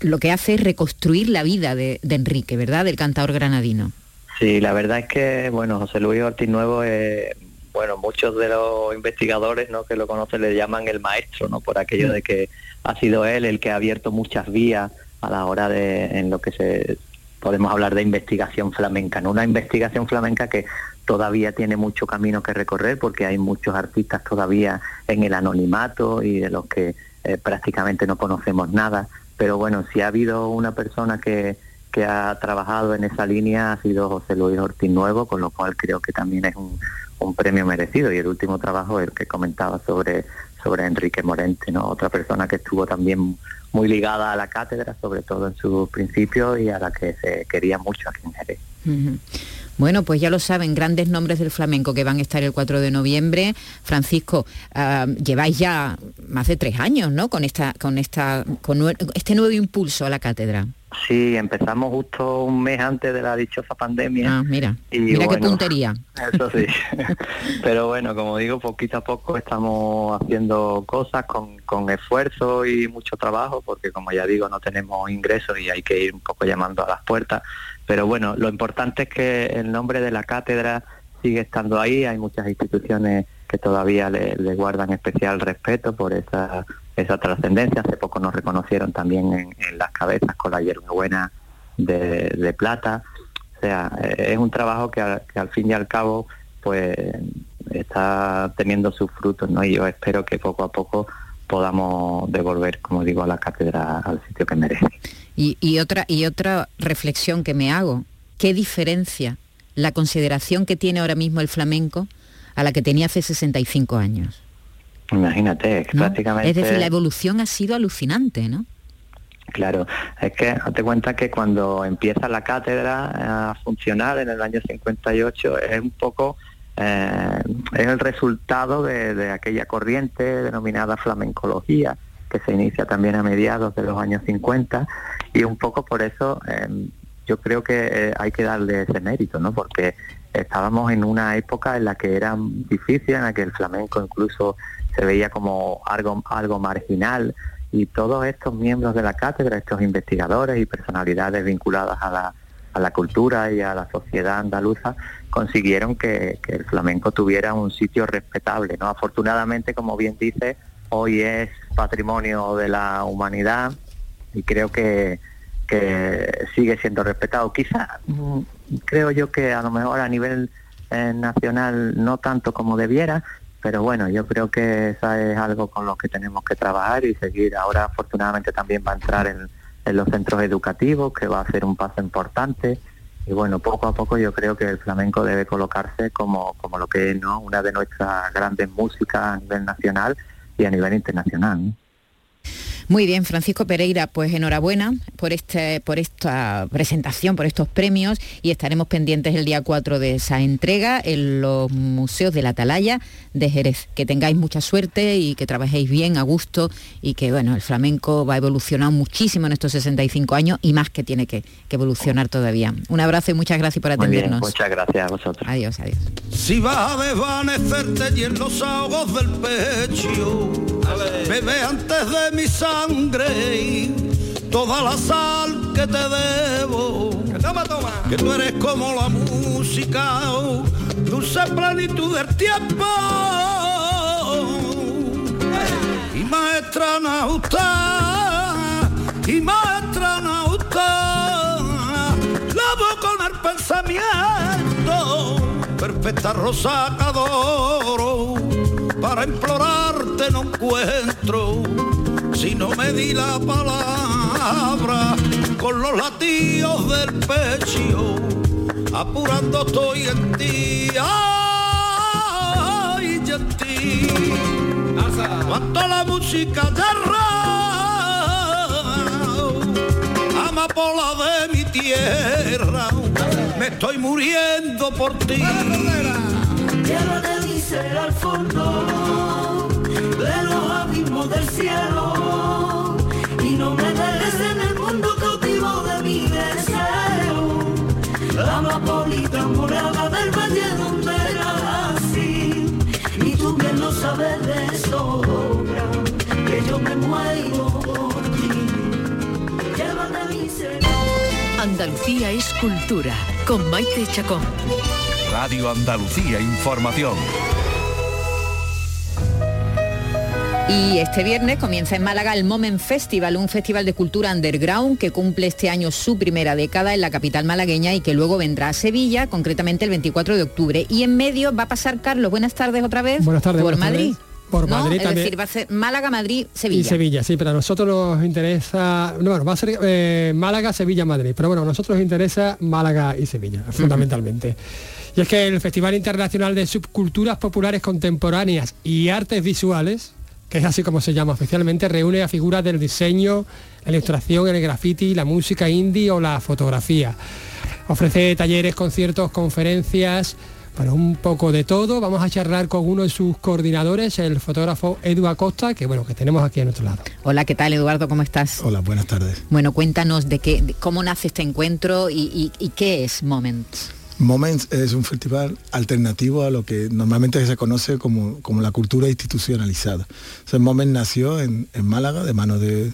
lo que hace es reconstruir la vida de, Enrique, ¿verdad? Del cantador granadino. Sí, la verdad es que, bueno, José Luis Ortiz Nuevo es bueno, muchos de los investigadores ¿no? que lo conocen le llaman el maestro, ¿no? Por aquello de que ha sido él el que ha abierto muchas vías a la hora de en lo que se podemos hablar de investigación flamenca, ¿no? Una investigación flamenca que todavía tiene mucho camino que recorrer porque hay muchos artistas todavía en el anonimato y de los que eh, prácticamente no conocemos nada. Pero bueno, si ha habido una persona que, que ha trabajado en esa línea ha sido José Luis Ortiz Nuevo, con lo cual creo que también es un, un premio merecido. Y el último trabajo, el que comentaba sobre, sobre Enrique Morente, ¿no? Otra persona que estuvo también muy ligada a la cátedra, sobre todo en sus principios y a la que se quería mucho aquí en Jerez. Bueno, pues ya lo saben, grandes nombres del flamenco que van a estar el 4 de noviembre. Francisco, ah, lleváis ya más de tres años, ¿no? Con esta, con esta, con este nuevo impulso a la cátedra. Sí, empezamos justo un mes antes de la dichosa pandemia. Ah, mira, mira qué puntería. Eso sí. Pero bueno, como digo, poquito a poco estamos haciendo cosas con, con esfuerzo y mucho trabajo, porque como ya digo, no tenemos ingresos y hay que ir un poco llamando a las puertas pero bueno, lo importante es que el nombre de la cátedra sigue estando ahí, hay muchas instituciones que todavía le, guardan especial respeto por esa, esa trascendencia. Hace poco nos reconocieron también en, las cabezas con la hierbabuena de, de plata. O sea, eh, es un trabajo que, al fin y al cabo pues está teniendo sus frutos, ¿no? Y yo espero que poco a poco podamos devolver, como digo, a la cátedra al sitio que merece. Y, otra, y otra reflexión que me hago, ¿qué diferencia la consideración que tiene ahora mismo el flamenco a la que tenía hace 65 años? Imagínate, prácticamente... Es decir, la evolución ha sido alucinante, ¿no? Claro, es que hazte cuenta que cuando empieza la cátedra a funcionar en el año 58 es un poco eh, es el resultado de, aquella corriente denominada flamencología que se inicia también a mediados de los años 50 y un poco por eso em, yo creo que eh, hay que darle ese mérito, ¿no? Porque estábamos en una época en la que era difícil, en la que el flamenco incluso se veía como algo, algo marginal y todos estos miembros de la cátedra, estos investigadores y personalidades vinculadas a la, a la cultura y a la sociedad andaluza, consiguieron que, el flamenco tuviera un sitio respetable. ¿no? Afortunadamente, como bien dice, hoy es patrimonio de la humanidad y creo que, que sigue siendo respetado. Quizá mm, creo yo que a lo mejor a nivel eh, nacional no tanto como debiera, pero bueno, yo creo que esa es algo con lo que tenemos que trabajar y seguir. Ahora afortunadamente también va a entrar en, los centros educativos, que va a ser un paso importante. Y bueno, poco a poco yo creo que el flamenco debe colocarse como, como lo que es ¿no? una de nuestras grandes músicas a nivel nacional y a nivel internacional. Muy bien, Francisco Pereira, pues enhorabuena por, este, por esta presentación, por estos premios y estaremos pendientes el día 4 de esa entrega en los museos de la Atalaya de Jerez. Que tengáis mucha suerte y que trabajéis bien, a gusto y que bueno, el flamenco va a evolucionar muchísimo en estos 65 años y más que tiene que, evolucionar todavía. Un abrazo y muchas gracias por atendernos. muchas gracias a vosotros. Adiós, adiós. Si vas a desvanecerte y en los ahogos del pecho, bebe antes de mi sangre toda la sal que te debo. Toma, toma. Que tú eres como la música, dulce plenitud del tiempo. Y maestra Nauta, y maestra Nauta, lavo con el pensamiento, perfecta rosa que adoro, para implorarte no encuentro si no me di la palabra con los latidos del pecho, apurando estoy en ti, ay, en ti. Cuanto la música de amapola de mi tierra, me estoy muriendo por ti. Al fondo del cielo y no me dejes en el mundo cautivo de mi deseo. La amapolita morada del valle donde nací y tú bien lo sabes de sobra que yo me muero por ti. Llévate mi ser. Andalucía es cultura con Maite Chacón. Radio Andalucía Información. Y este viernes comienza en Málaga el Moment Festival, un festival de cultura underground que cumple este año su primera década en la capital malagueña y que luego vendrá a Sevilla, concretamente el 24 de octubre. Y en medio va a pasar, Carlos, buenas tardes otra vez. Buenas tardes. Por Madrid. Por Madrid es decir, va a ser Málaga, Madrid, Sevilla. Y Sevilla, sí, pero a nosotros nos interesa, no, bueno, va a ser eh, Málaga, Sevilla, Madrid, pero bueno, a nosotros nos interesa Málaga y Sevilla, fundamentalmente. Y es que el Festival Internacional de Subculturas Populares Contemporáneas y Artes Visuales, que es así como se llama oficialmente, reúne a figuras del diseño, la ilustración, el graffiti, la música indie o la fotografía. Ofrece talleres, conciertos, conferencias, para un poco de todo. Vamos a charlar con uno de sus coordinadores, el fotógrafo Edu Acosta, que bueno, que tenemos aquí a nuestro lado. Hola, ¿qué tal Eduardo? ¿Cómo estás? Hola, buenas tardes. Bueno, cuéntanos de qué, cómo nace este encuentro y, y qué es Moments. Moments es un festival alternativo a lo que normalmente se conoce como, la cultura institucionalizada. O Moments nació en, Málaga de mano de,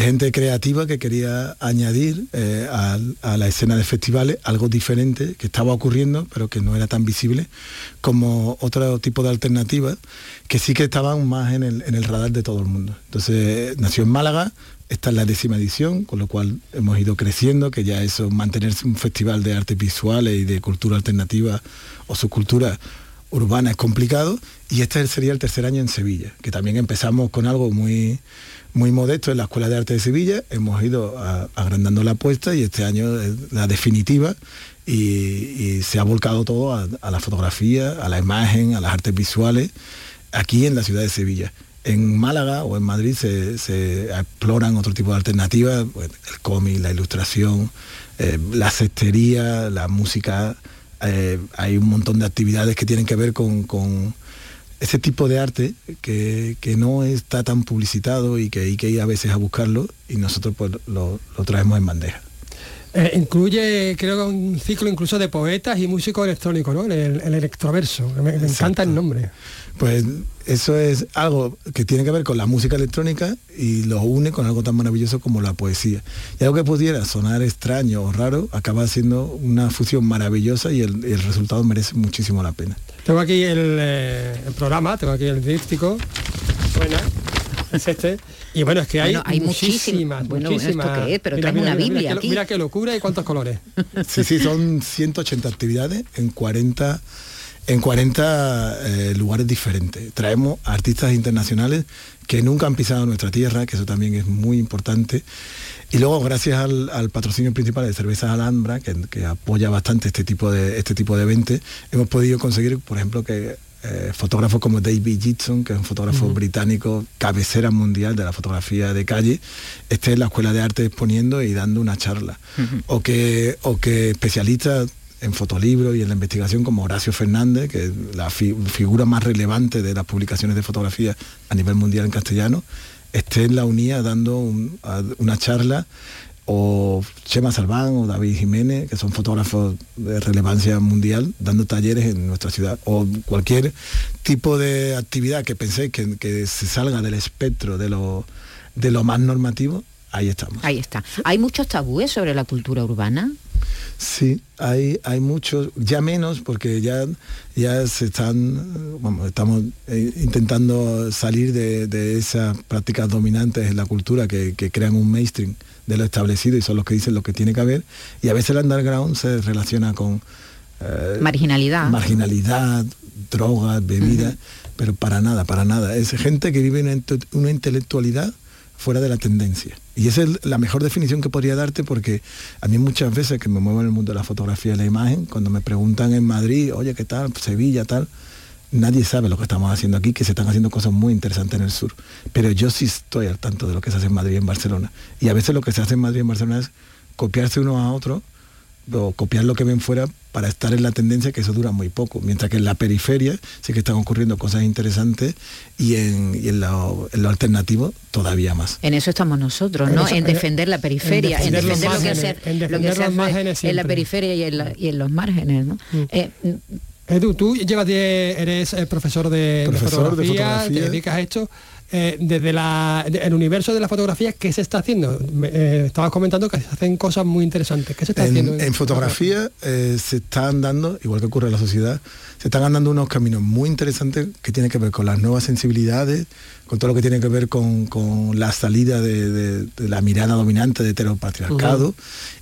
gente creativa que quería añadir eh, a, la escena de festivales algo diferente que estaba ocurriendo pero que no era tan visible como otro tipo de alternativas que sí que estaban más en el, en el radar de todo el mundo. Entonces nació en Málaga, esta es la décima edición, con lo cual hemos ido creciendo, que ya eso, mantenerse un festival de artes visuales y de cultura alternativa o subcultura urbana es complicado. Y este sería el tercer año en Sevilla, que también empezamos con algo muy, muy modesto en la Escuela de Arte de Sevilla. Hemos ido agrandando la apuesta y este año es la definitiva y, se ha volcado todo a, la fotografía, a la imagen, a las artes visuales, aquí en la ciudad de Sevilla En Málaga o en Madrid se, se exploran otro tipo de alternativas, pues, el cómic, la ilustración, eh, la cestería, la música. Eh, hay un montón de actividades que tienen que ver con, ese tipo de arte que, no está tan publicitado y que hay que ir a veces a buscarlo y nosotros pues lo traemos en bandeja. Eh, incluye, creo que un ciclo incluso de poetas y músicos electrónicos, ¿no? El, el electroverso. Me, me encanta el nombre. Pues eso es algo que tiene que ver con la música electrónica y lo une con algo tan maravilloso como la poesía. Y algo que pudiera sonar extraño o raro acaba siendo una fusión maravillosa y el, el resultado merece muchísimo la pena. Tengo aquí el, eh, el programa, tengo aquí el díptico. Bueno, es este. Y bueno, es que hay, Bueno, hay muchísimas, muchísimas. Bueno, ¿esto muchísimas. qué es? Pero tráeme una Biblia mira, qué- aquí. mira qué locura y cuántos colores. Sí, sí, son 180 actividades en 40 en 40 eh, lugares diferentes. Traemos artistas internacionales que nunca han pisado nuestra tierra, que eso también es muy importante. Y luego, gracias al, al patrocinio principal de Cervezas Alhambra, que, que apoya bastante este tipo de este tipo de eventos, hemos podido conseguir, por ejemplo, que eh, fotógrafos como David Gibson, que es un fotógrafo británico, cabecera mundial de la fotografía de calle, esté en la Escuela de Arte exponiendo y dando una charla. O que, o que especialistas en fotolibros y en la investigación como Horacio Fernández, que es la fi- figura más relevante de las publicaciones de fotografía a nivel mundial en castellano, esté en la UNIA dando un- una charla o Chema Salván o David Jiménez, que son fotógrafos de relevancia mundial, dando talleres en nuestra ciudad, o cualquier tipo de actividad que penséis que, que se salga del espectro de lo, de lo más normativo, ahí estamos. Ahí está. Hay muchos tabúes sobre la cultura urbana. Sí, hay, hay muchos, ya menos, porque ya, ya se están, bueno, estamos eh, intentando salir de, de esas prácticas dominantes en la cultura que, que crean un mainstream de lo establecido y son los que dicen lo que tiene que haber. Y a veces el underground se relaciona con eh, Marginalidad. marginalidad, drogas, bebidas, pero para nada, para nada. Es gente que vive una, una intelectualidad fuera de la tendencia. Y esa es la mejor definición que podría darte porque a mí muchas veces que me muevo en el mundo de la fotografía y la imagen, cuando me preguntan en Madrid, oye, ¿qué tal? Sevilla, tal, nadie sabe lo que estamos haciendo aquí, que se están haciendo cosas muy interesantes en el sur. Pero yo sí estoy al tanto de lo que se hace en Madrid y en Barcelona. Y a veces lo que se hace en Madrid y en Barcelona es copiarse uno a otro o copiar lo que ven fuera para estar en la tendencia que eso dura muy poco, mientras que en la periferia sí que están ocurriendo cosas interesantes y en, y en, lo, en lo alternativo todavía más. En eso estamos nosotros, En ¿no? en defender la periferia, en defender lo que, márgenes, hace, en lo que defender se los hace márgenes en la periferia y en, la- y en los márgenes, ¿no? Eh, Edu, tú llevas de- eres eh, profesor de, de Profesor de fotografía, fotografía. te dedicas a esto. Eh, desde la- el universo de la fotografía, ¿qué se está haciendo? Eh, estabas comentando que se hacen cosas muy interesantes. ¿Qué se está haciendo? En, en fotografía eh, se están dando, igual que ocurre en la sociedad, se están andando unos caminos muy interesantes que tienen que ver con las nuevas sensibilidades, con todo lo que tiene que ver con, con la salida de, de- de la mirada dominante de heteropatriarcado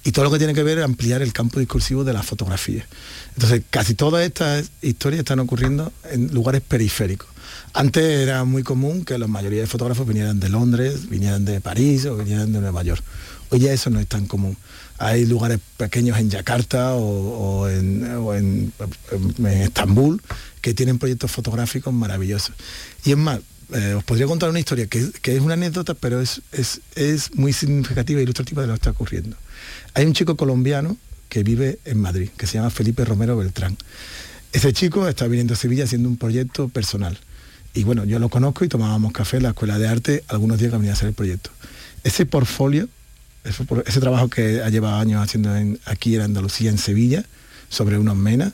y todo lo que tiene que ver ampliar el campo discursivo de la fotografía. Entonces, casi todas estas historias están ocurriendo en lugares periféricos. Antes era muy común que la mayoría de fotógrafos vinieran de Londres, vinieran de París o vinieran de Nueva York. Hoy ya eso no es tan común. Hay lugares pequeños en Yakarta o, en, Estambul que tienen proyectos fotográficos maravillosos. Y es más, eh, os podría contar una historia que, es una anécdota, pero es, es muy significativa e ilustrativa de lo que está ocurriendo. Hay un chico colombiano que vive en Madrid, que se llama Felipe Romero Beltrán. Ese chico está viniendo a Sevilla haciendo un proyecto personal. Y bueno, yo lo conozco y tomábamos café en la Escuela de Arte algunos días que venía a hacer el proyecto. Ese portfolio, ese, trabajo que ha llevado años haciendo en- aquí en Andalucía, en Sevilla, sobre unos menas,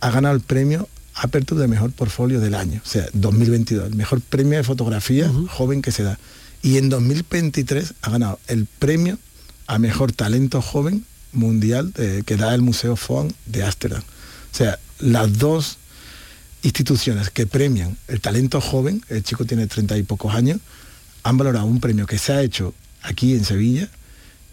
ha ganado el premio Aperture de Mejor Portfolio del año, o sea, 2022, el mejor premio de fotografía joven que se da. Y en 2023 ha ganado el premio a Mejor Talento Joven Mundial de- que da el Museo Foam de Ámsterdam. O sea, las dos instituciones que premian el talento joven, el chico tiene treinta y pocos años, han valorado un premio que se ha hecho aquí en Sevilla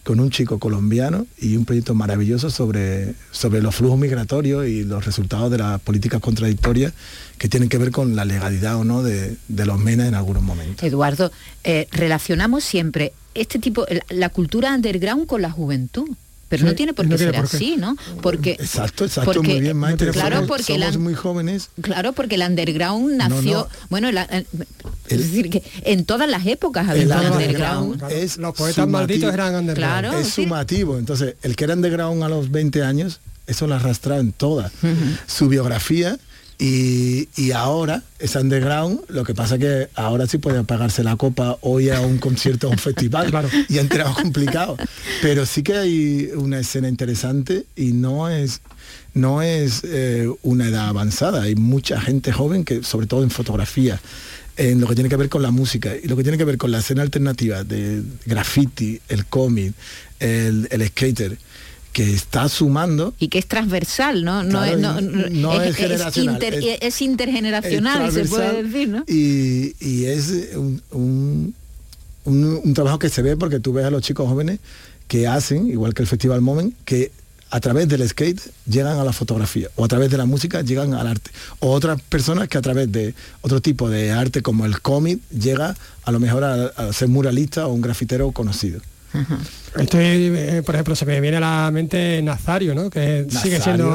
con un chico colombiano y un proyecto maravilloso sobre, sobre los flujos migratorios y los resultados de las políticas contradictorias que tienen que ver con la legalidad o no de, los MENA en algunos momentos. Eduardo, eh, relacionamos siempre este tipo, la cultura underground con la juventud. Pero no tiene por qué ser así, ¿no? Porque exacto, exacto, muy bien, Maite. Claro, porque somos muy jóvenes. Claro, porque el underground nació, bueno, la, es decir que en todas las épocas había el underground. Es Los poetas malditos eran underground. Claro, es sumativo. Entonces, el que era underground a los 20 años, eso lo ha arrastrado en toda su biografía y, y, ahora es underground, lo que pasa que ahora sí puede pagarse la copa hoy a un concierto, a un festival, claro. y ha entrado complicado. Pero sí que hay una escena interesante y no es no es eh, una edad avanzada, hay mucha gente joven que, sobre todo en fotografía, en lo que tiene que ver con la música y lo que tiene que ver con la escena alternativa de graffiti, el cómic, el, el skater, que está sumando. Y que es transversal no no, claro, es, no, no es, es, es, inter, es, es intergeneracional se puede decir no y, y es un, un, un, un, trabajo que se ve porque tú ves a los chicos jóvenes que hacen igual que el festival Moment que a través del skate llegan a la fotografía o a través de la música llegan al arte. O otras personas que a través de otro tipo de arte como el cómic llega a lo mejor a, a ser muralista o un grafitero conocido Estoy, eh, por ejemplo, se me viene a la mente Nazario, ¿no? Que Nazario, sigue siendo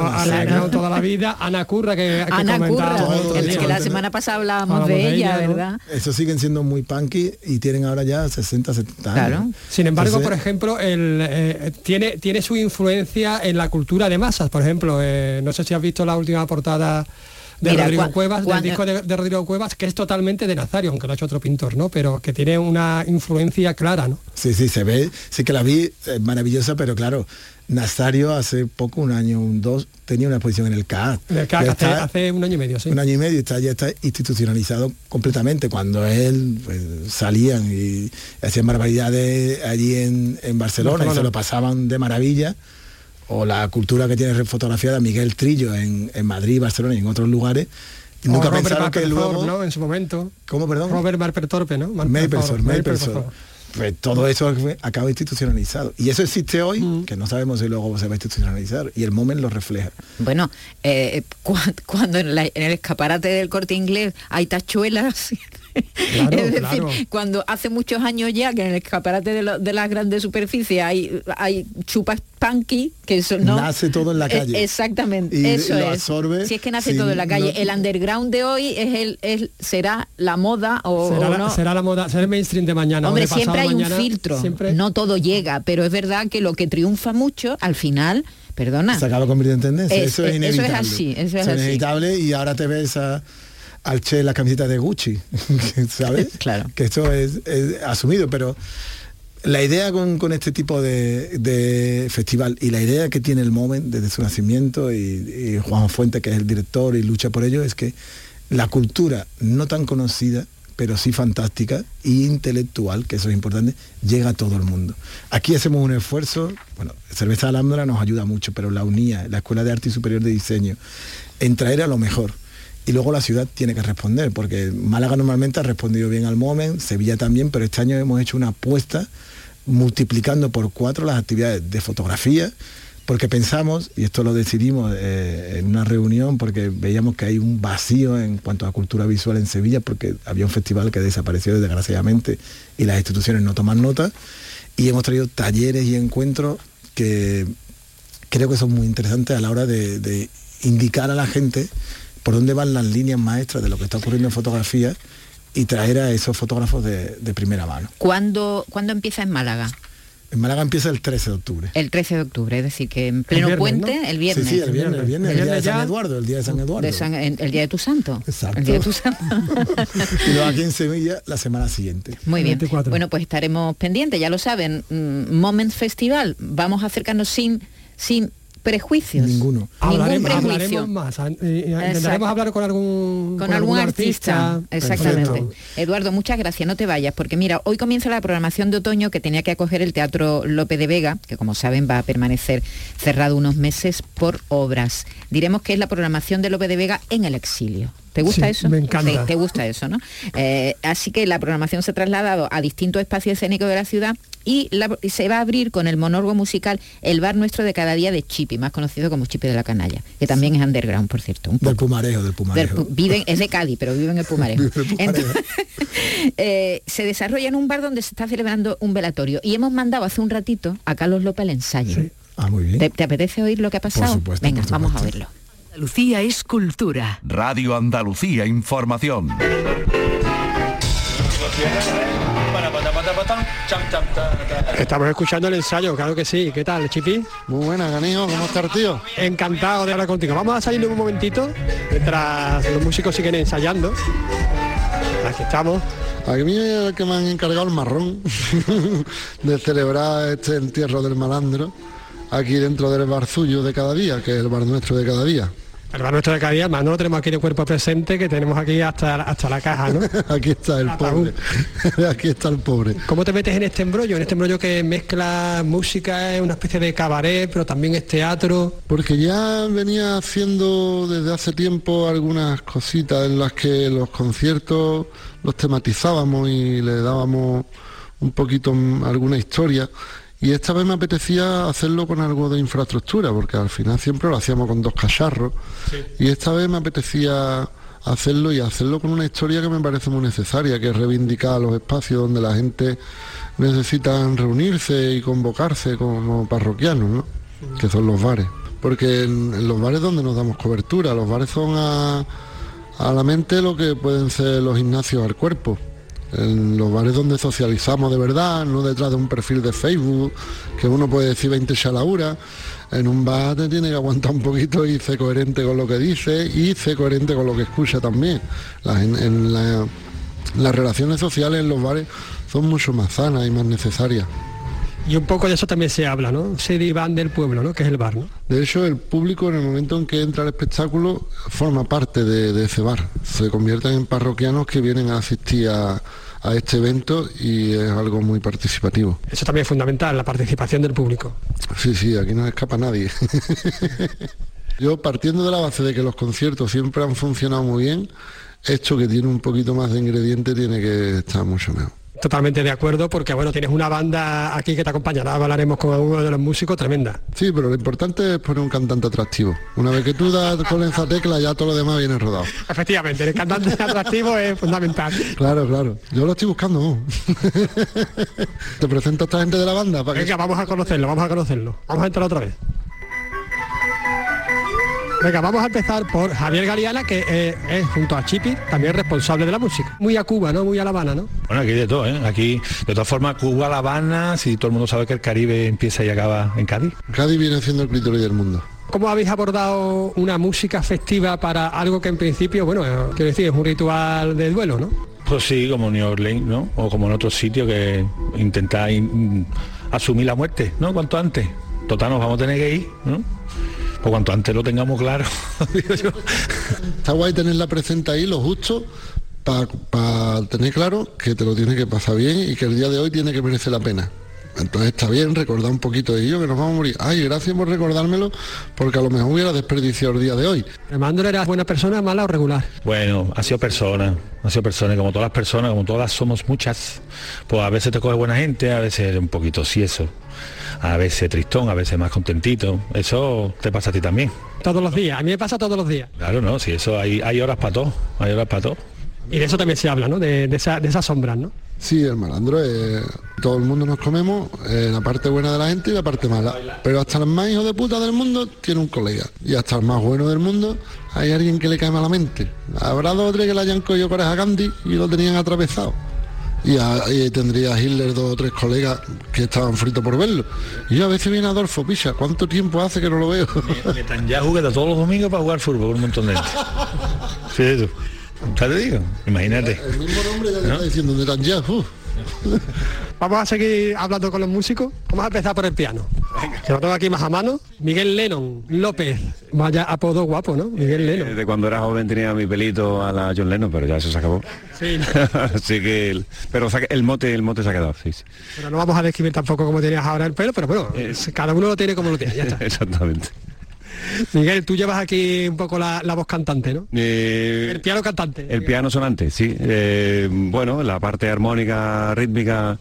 toda la vida. Ana Curra, que, que Ana Curra, que, que la semana pasada hablábamos, de, de ella, ¿no? ¿verdad? Eso siguen siendo muy punky y tienen ahora ya 60, 70 años. Claro. Sin embargo, Entonces, por ejemplo, el, eh, tiene, tiene su influencia en la cultura de masas. Por ejemplo, eh, no sé si has visto la última portada de Mira, Rodrigo Cuevas, del disco de, de, Rodrigo Cuevas, que es totalmente de Nazario, aunque lo ha hecho otro pintor, ¿no? Pero que tiene una influencia clara, ¿no? Sí, sí, se ve, sí que la vi, es maravillosa, pero claro, Nazario hace poco, un año, un dos, tenía una exposición en el CAAT. En el CAAT hace, está, hace, un año y medio, sí. Un año y medio, está, ya está institucionalizado completamente. Cuando él pues, salían y hacían barbaridades allí en, en Barcelona, Barcelona, y se lo pasaban de maravilla o la cultura que tiene fotografiada Miguel Trillo en, en Madrid, Barcelona y en otros lugares. Y nunca o pensaron Robert que luego... ¿no? En su momento. ¿Cómo, perdón? Robert Marper Torpe, ¿no? Mapleson, Mapleson. Pues todo eso acaba institucionalizado. Y eso existe hoy, mm. que no sabemos si luego se va a institucionalizar. Y el moment lo refleja. Bueno, eh, cuando en, la, en el escaparate del corte inglés hay tachuelas Claro, es decir, claro. cuando hace muchos años ya que en el escaparate de, lo, de las grandes superficies hay, hay chupas punky, que eso no... Nace todo en la calle. Eh, exactamente, y, eso y lo es. Si es que nace todo en la calle. No, el underground de hoy es el, es, será la moda o, será, o la, no. será la moda, será el mainstream de mañana. Hombre, siempre hay mañana, un filtro, siempre... no todo llega, pero es verdad que lo que triunfa mucho, al final perdona. Se acaba convirtiendo en tendencia. Es, eso es inevitable. Eso es así. Eso es, eso es así. inevitable y ahora te ves a, al Che la camiseta de Gucci, ¿sabes? claro. Que esto es, es, asumido, pero la idea con, con este tipo de, de, festival y la idea que tiene el Moment desde su nacimiento y, y Juan Fuente, que es el director y lucha por ello, es que la cultura no tan conocida pero sí fantástica e intelectual, que eso es importante, llega a todo el mundo. Aquí hacemos un esfuerzo, bueno, Cerveza Alhambra nos ayuda mucho, pero la UNIA, la Escuela de Arte y Superior de Diseño, en traer a lo mejor. Y luego la ciudad tiene que responder, porque Málaga normalmente ha respondido bien al Moment, Sevilla también, pero este año hemos hecho una apuesta multiplicando por cuatro las actividades de fotografía, porque pensamos, y esto lo decidimos eh, en una reunión, porque veíamos que hay un vacío en cuanto a cultura visual en Sevilla, porque había un festival que desapareció desgraciadamente y las instituciones no toman nota, y hemos traído talleres y encuentros que creo que son muy interesantes a la hora de, de indicar a la gente por dónde van las líneas maestras de lo que está ocurriendo en fotografía y traer a esos fotógrafos de, de primera mano. ¿Cuándo, ¿Cuándo empieza en Málaga? En Málaga empieza el 13 de octubre. El 13 de octubre, es decir, que en pleno viernes, puente, ¿no? el viernes. Sí, sí, el viernes, el viernes, el, El día de San ya- Eduardo, el día de San Eduardo. De San- en- el día de tu santo. Exacto. El día de tu santo. y luego aquí en Sevilla la semana siguiente. Muy bien. 24. Bueno, pues estaremos pendientes, ya lo saben. mm, Moment Festival, vamos a acercarnos sin, sin prejuicios. Ninguno. Hablaremos, prejuicio. hablaremos más. ah, eh, eh. Intentaremos hablar con algún, con algún artista, exactamente. Perfecto. Eduardo, muchas gracias, no te vayas, porque mira, hoy comienza la programación de otoño que tenía que acoger el Teatro Lope de Vega, que como saben va a permanecer cerrado unos meses por obras. Diremos que es la programación de Lope de Vega en el exilio. ¿Te gusta Sí, eso? me encanta. Sí, te gusta eso, ¿no? Eh, así que la programación se ha trasladado a distintos espacios escénicos de la ciudad y, la- se va a abrir con el monólogo musical El bar nuestro de cada día de Chipi, más conocido como Chipi de la Canalla, que también es underground, por cierto. Un Del. Pumarejo, del Pumarejo. pu- viven, es de Cádiz, pero vive en el Pumarejo. El. Entonces, eh, se desarrolla en un bar donde se está celebrando un velatorio y hemos mandado hace un ratito a Carlos López al ensayo. Sí. Ah, muy bien. ¿Te, te apetece oír lo que ha pasado? supuesto, Venga, por vamos a supuesto. Andalucía es cultura. Radio Andalucía Información. Estamos escuchando el ensayo, claro que sí. ¿Qué tal, Chipi? Muy buena, Ganijo, ¿cómo estás, tío? Encantado de hablar contigo. Vamos a salir un momentito mientras los músicos siguen ensayando. Aquí estamos. A mí es el que me han encargado el marrón de celebrar este entierro del malandro aquí dentro del bar suyo de cada día, que es el bar nuestro de cada día. El bar nuestro de cada día, más no lo tenemos aquí de cuerpo presente, que tenemos aquí hasta, hasta la caja, ¿no? aquí está el pobre. aquí está el pobre. ¿Cómo te metes en este embrollo? En este embrollo que mezcla música, es una especie de cabaret, pero también es teatro. Porque ya venía haciendo desde hace tiempo algunas cositas en las que los conciertos los tematizábamos y le dábamos un poquito alguna historia. Y esta vez me apetecía hacerlo con algo de infraestructura, porque al final siempre lo hacíamos con dos cacharros. Y esta vez me apetecía hacerlo y hacerlo con una historia que me parece muy necesaria, que es reivindicar los espacios donde la gente necesita reunirse y convocarse como parroquianos, ¿no? que son los bares. Porque en, en los bares donde nos damos cobertura, los bares son a, a la mente lo que pueden ser los gimnasios al cuerpo. En los bares donde socializamos de verdad, no detrás de un perfil de Facebook, que uno puede decir 20 chalauras. En un bar te tiene que aguantar un poquito y ser coherente con lo que dice y ser coherente con lo que escucha también. Las, en- en la- las relaciones sociales en los bares son mucho más sanas y más necesarias. Y un poco de eso también se habla, ¿no? Se diván del pueblo, ¿no? Que es el bar, ¿no? De hecho, el público en el momento en que entra al espectáculo forma parte de, de ese bar. Se convierten en parroquianos que vienen a asistir a, a este evento y es algo muy participativo. Eso también es fundamental, la participación del público. Sí, sí, aquí no escapa nadie. Yo partiendo de la base de que los conciertos siempre han funcionado muy bien, esto que tiene un poquito más de ingrediente tiene que estar mucho mejor. Totalmente de acuerdo, porque bueno, tienes una banda aquí que te acompañará, hablaremos con uno de los músicos, tremenda. Sí, pero lo importante es poner un cantante atractivo. Una vez que tú das con esa tecla ya todo lo demás viene rodado. Efectivamente, el cantante atractivo es fundamental. Claro, claro. Yo lo estoy buscando. Te presento a esta gente de la banda para que Venga, vamos a conocerlo, vamos a conocerlo. Vamos a entrar otra vez. Venga, vamos a empezar por Javier Galeana, que eh, es junto a Chipi, también responsable de la música. Muy a Cuba, ¿no? Muy a La Habana, ¿no? Bueno, aquí de todo, ¿eh? Aquí, de todas formas, Cuba, La Habana, si todo el mundo sabe que el Caribe empieza y acaba en Cádiz. Cádiz viene siendo el clítoris del mundo. ¿Cómo habéis abordado una música festiva para algo que en principio, bueno, quiero decir, es un ritual de duelo, ¿no? Pues sí, como New Orleans, ¿no? O como en otros sitios que intenta in- asumir la muerte, ¿no? Cuanto antes. Total, nos vamos a tener que ir, ¿no? Pues cuanto antes lo tengamos claro, digo yo. Está guay tenerla presente ahí, lo justo, para tener claro que te lo tienes que pasar bien y que el día de hoy tiene que merecer la pena. Entonces está bien recordar un poquito de ello, que nos vamos a morir. Ay, gracias por recordármelo, porque a lo mejor hubiera desperdiciado el día de hoy. Armando era buena persona, mala o regular. Bueno, ha sido persona, ha sido persona, y como todas las personas, como todas somos muchas, pues a veces te coge buena gente, a veces un poquito eso, a veces tristón, a veces más contentito. Eso te pasa a ti también. Todos los días, a mí me pasa todos los días. Claro, no, si eso hay, hay horas para todo, hay horas para todo. Y de eso también se habla, ¿no? De, de esa- de esas sombras, ¿no? Sí, el malandro, es- todo el mundo nos comemos eh, la parte buena de la gente y la parte mala. Pero hasta el más hijo de puta del mundo tiene un colega. Y hasta el más bueno del mundo hay alguien que le cae malamente. Habrá dos o tres que le hayan cogido coraje a Gandhi y lo tenían atravesado. Y ahí tendría a Hitler dos o tres colegas que estaban fritos por verlo. Y yo a veces viene Adolfo Picha, ¿cuánto tiempo hace que no lo veo? Ya jugué todos los domingos para jugar fútbol con un montón de gente. Tú. Ya te digo, imagínate. El mismo nombre ya te está diciendo Netanyahu. Vamos a seguir hablando con los músicos. Vamos a empezar por el piano. Que lo tengo aquí más a mano. Miguel Lennon López. Vaya apodo guapo, ¿no? Miguel Lennon. Desde cuando era joven tenía mi pelito a la John Lennon, pero ya eso se acabó. Sí. Así que, el- pero el mote, el mote se ha quedado, sí, sí. Pero no vamos a describir tampoco cómo tenías ahora el pelo, pero bueno, cada uno lo tiene como lo tiene. Ya está. Exactamente. Miguel, tú llevas aquí un poco la, la voz cantante, ¿no? Eh, El piano cantante. el piano sonante, sí. Eh, bueno, la parte armónica, rítmica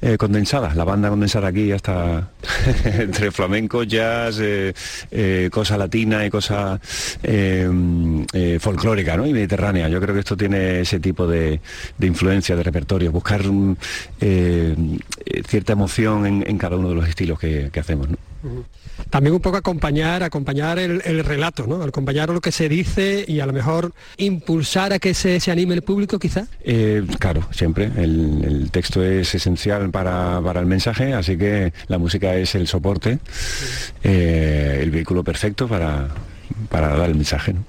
eh, condensada, la banda condensada aquí ya está entre flamenco, jazz, cosa latina y cosa folclórica ¿no? y mediterránea. Yo creo que esto tiene ese tipo de, de influencia, de repertorio, buscar cierta emoción en, en cada uno de los estilos que, que hacemos. ¿no? También un poco acompañar, acompañar el, el relato, ¿no? Acompañar lo que se dice y a lo mejor impulsar a que se, se anime el público, quizá. Eh, claro, siempre. El, el texto es esencial para, para el mensaje, así que la música es el soporte, eh, el vehículo perfecto para, para dar el mensaje. ¿no?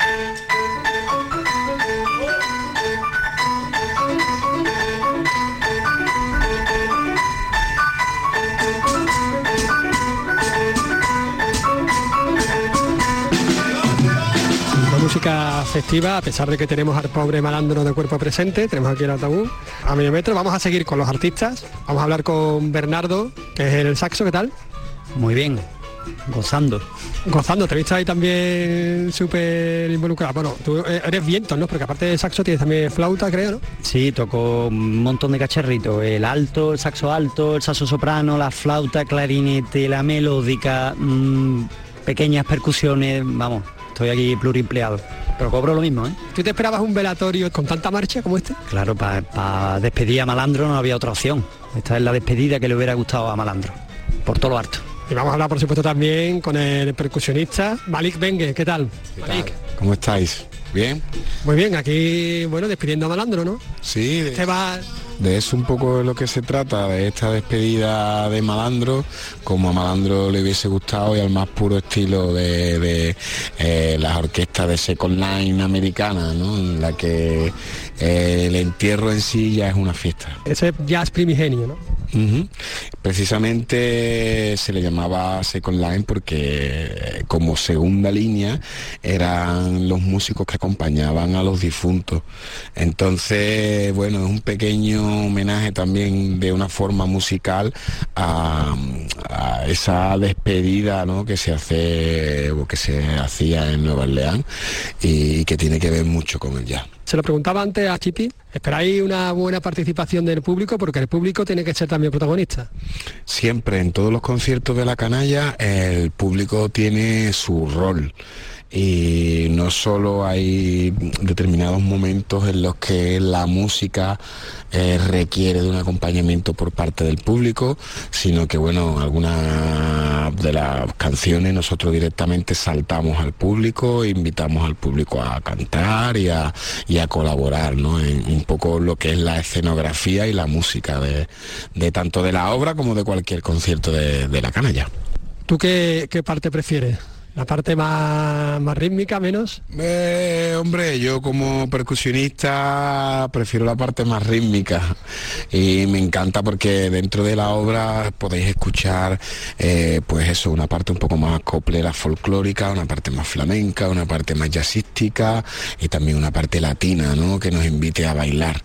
Festiva, a pesar de que tenemos al pobre malandro de cuerpo presente, tenemos aquí el ataúd a medio metro. Vamos a seguir con los artistas. Vamos a hablar con Bernardo, que es el saxo, ¿qué tal? Muy bien, gozando. Gozando, te he visto ahí también súper involucrado. Bueno, tú eh, eres viento, ¿no? Porque aparte de saxo tienes también flauta, creo, ¿no? Sí, toco un montón de cacharritos. El alto, el saxo alto, el saxo soprano, la flauta, clarinete, la melódica, mm, pequeñas percusiones, vamos, estoy aquí pluriempleado. Pero cobro lo mismo, ¿eh? ¿Tú te esperabas un velatorio con tanta marcha como este? Claro, para despedir a Malandro no había otra opción. Esta es la despedida que le hubiera gustado a Malandro, por todo lo harto. Y vamos a hablar, por supuesto, también con el percusionista Malik Bengue. ¿Qué tal? Malik. ¿Cómo estáis? ¿Bien? Muy bien, aquí, bueno, despidiendo a Malandro, ¿no? Sí, Este va... de eso un poco de lo que se trata, de esta despedida de Malandro, como a Malandro le hubiese gustado y al más puro estilo de, de, eh, las orquestas de Second Line americana, ¿no? En la que eh, el entierro en sí ya es una fiesta. Ese jazz primigenio, ¿no? Precisamente se le llamaba Second Line porque eh, como segunda línea eran los músicos que acompañaban a los difuntos. Entonces, bueno, es un pequeño homenaje también de una forma musical a, a esa despedida ¿no? que se hace o que se hacía en Nueva Orleans y que tiene que ver mucho con el jazz. Se lo preguntaba antes a Chipi, ¿esperáis una buena participación del público? Porque el público tiene que ser también protagonista. Siempre en todos los conciertos de la canalla el público tiene su rol y no solo hay determinados momentos en los que la música eh, requiere de un acompañamiento por parte del público, sino que bueno, algunas de las canciones nosotros directamente saltamos al público, invitamos al público a cantar y a, colaborar, ¿no? En un poco lo que es la escenografía y la música de, tanto de la obra como de cualquier concierto de, la canalla. ¿Tú qué parte prefieres? ¿La parte más, más rítmica, menos? Eh, hombre, yo como percusionista prefiero la parte más rítmica y me encanta porque dentro de la obra podéis escuchar eh, pues eso, una parte un poco más coplera folclórica, una parte más flamenca, una parte más jazzística y también una parte latina, ¿no? Que nos invite a bailar.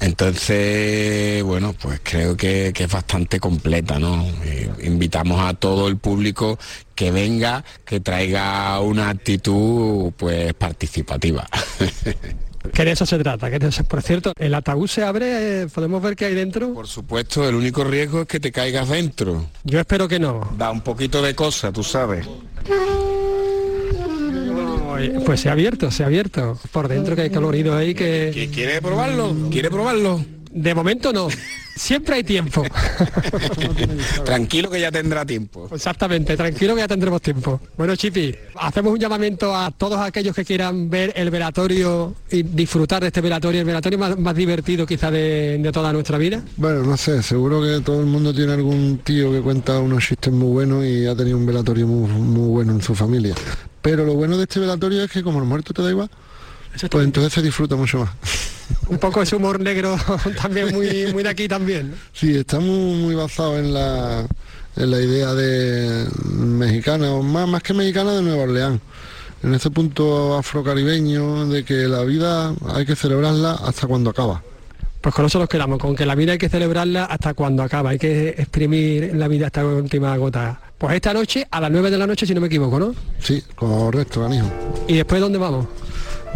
Entonces, bueno, pues creo que, que es bastante completa, ¿no? Eh, invitamos a todo el público que venga, que traiga una actitud pues participativa. Que de eso se trata. Que de eso- por cierto, el ataúd se abre, eh, podemos ver qué hay dentro. Por supuesto, el único riesgo es que te caigas dentro. Yo espero que no. Da un poquito de cosa, tú sabes. Pues se ha abierto, se ha abierto. Por dentro que hay colorido ahí que... ¿Quiere probarlo? ¿Quiere probarlo? De momento no. Siempre hay tiempo. Tranquilo que ya tendrá tiempo. Exactamente, tranquilo que ya tendremos tiempo. Bueno, Chipi, hacemos un llamamiento a todos aquellos que quieran ver el velatorio y disfrutar de este velatorio, el velatorio más, más divertido quizá de, de toda nuestra vida. Bueno, no sé, seguro que todo el mundo tiene algún tío que cuenta unos chistes muy buenos y ha tenido un velatorio muy, muy bueno en su familia. Pero lo bueno de este velatorio es que como el muerto te da igual, pues entonces se disfruta mucho más. Un poco ese humor negro también muy, muy de aquí también. ¿no? Sí, está muy, muy basado en la, en la idea de mexicana, o más, más que mexicana de Nueva Orleans. En ese punto afrocaribeño de que la vida hay que celebrarla hasta cuando acaba. Pues con eso nos quedamos, con que la vida hay que celebrarla hasta cuando acaba, hay que exprimir la vida hasta la última gota. Pues esta noche, a las 9 de la noche, si no me equivoco, ¿no? Sí, correcto, canijo. ¿Y después dónde vamos?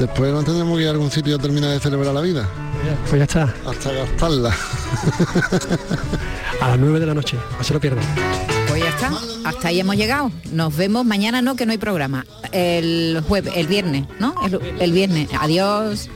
Después no tendremos que ir a algún sitio a terminar de celebrar la vida. Pues ya está. Hasta gastarla. A las 9 de la noche, no se lo pierdan. Pues ya está, hasta ahí hemos llegado. Nos vemos mañana, no, que no hay programa. El jueves, el viernes, ¿no? El, el viernes. Adiós.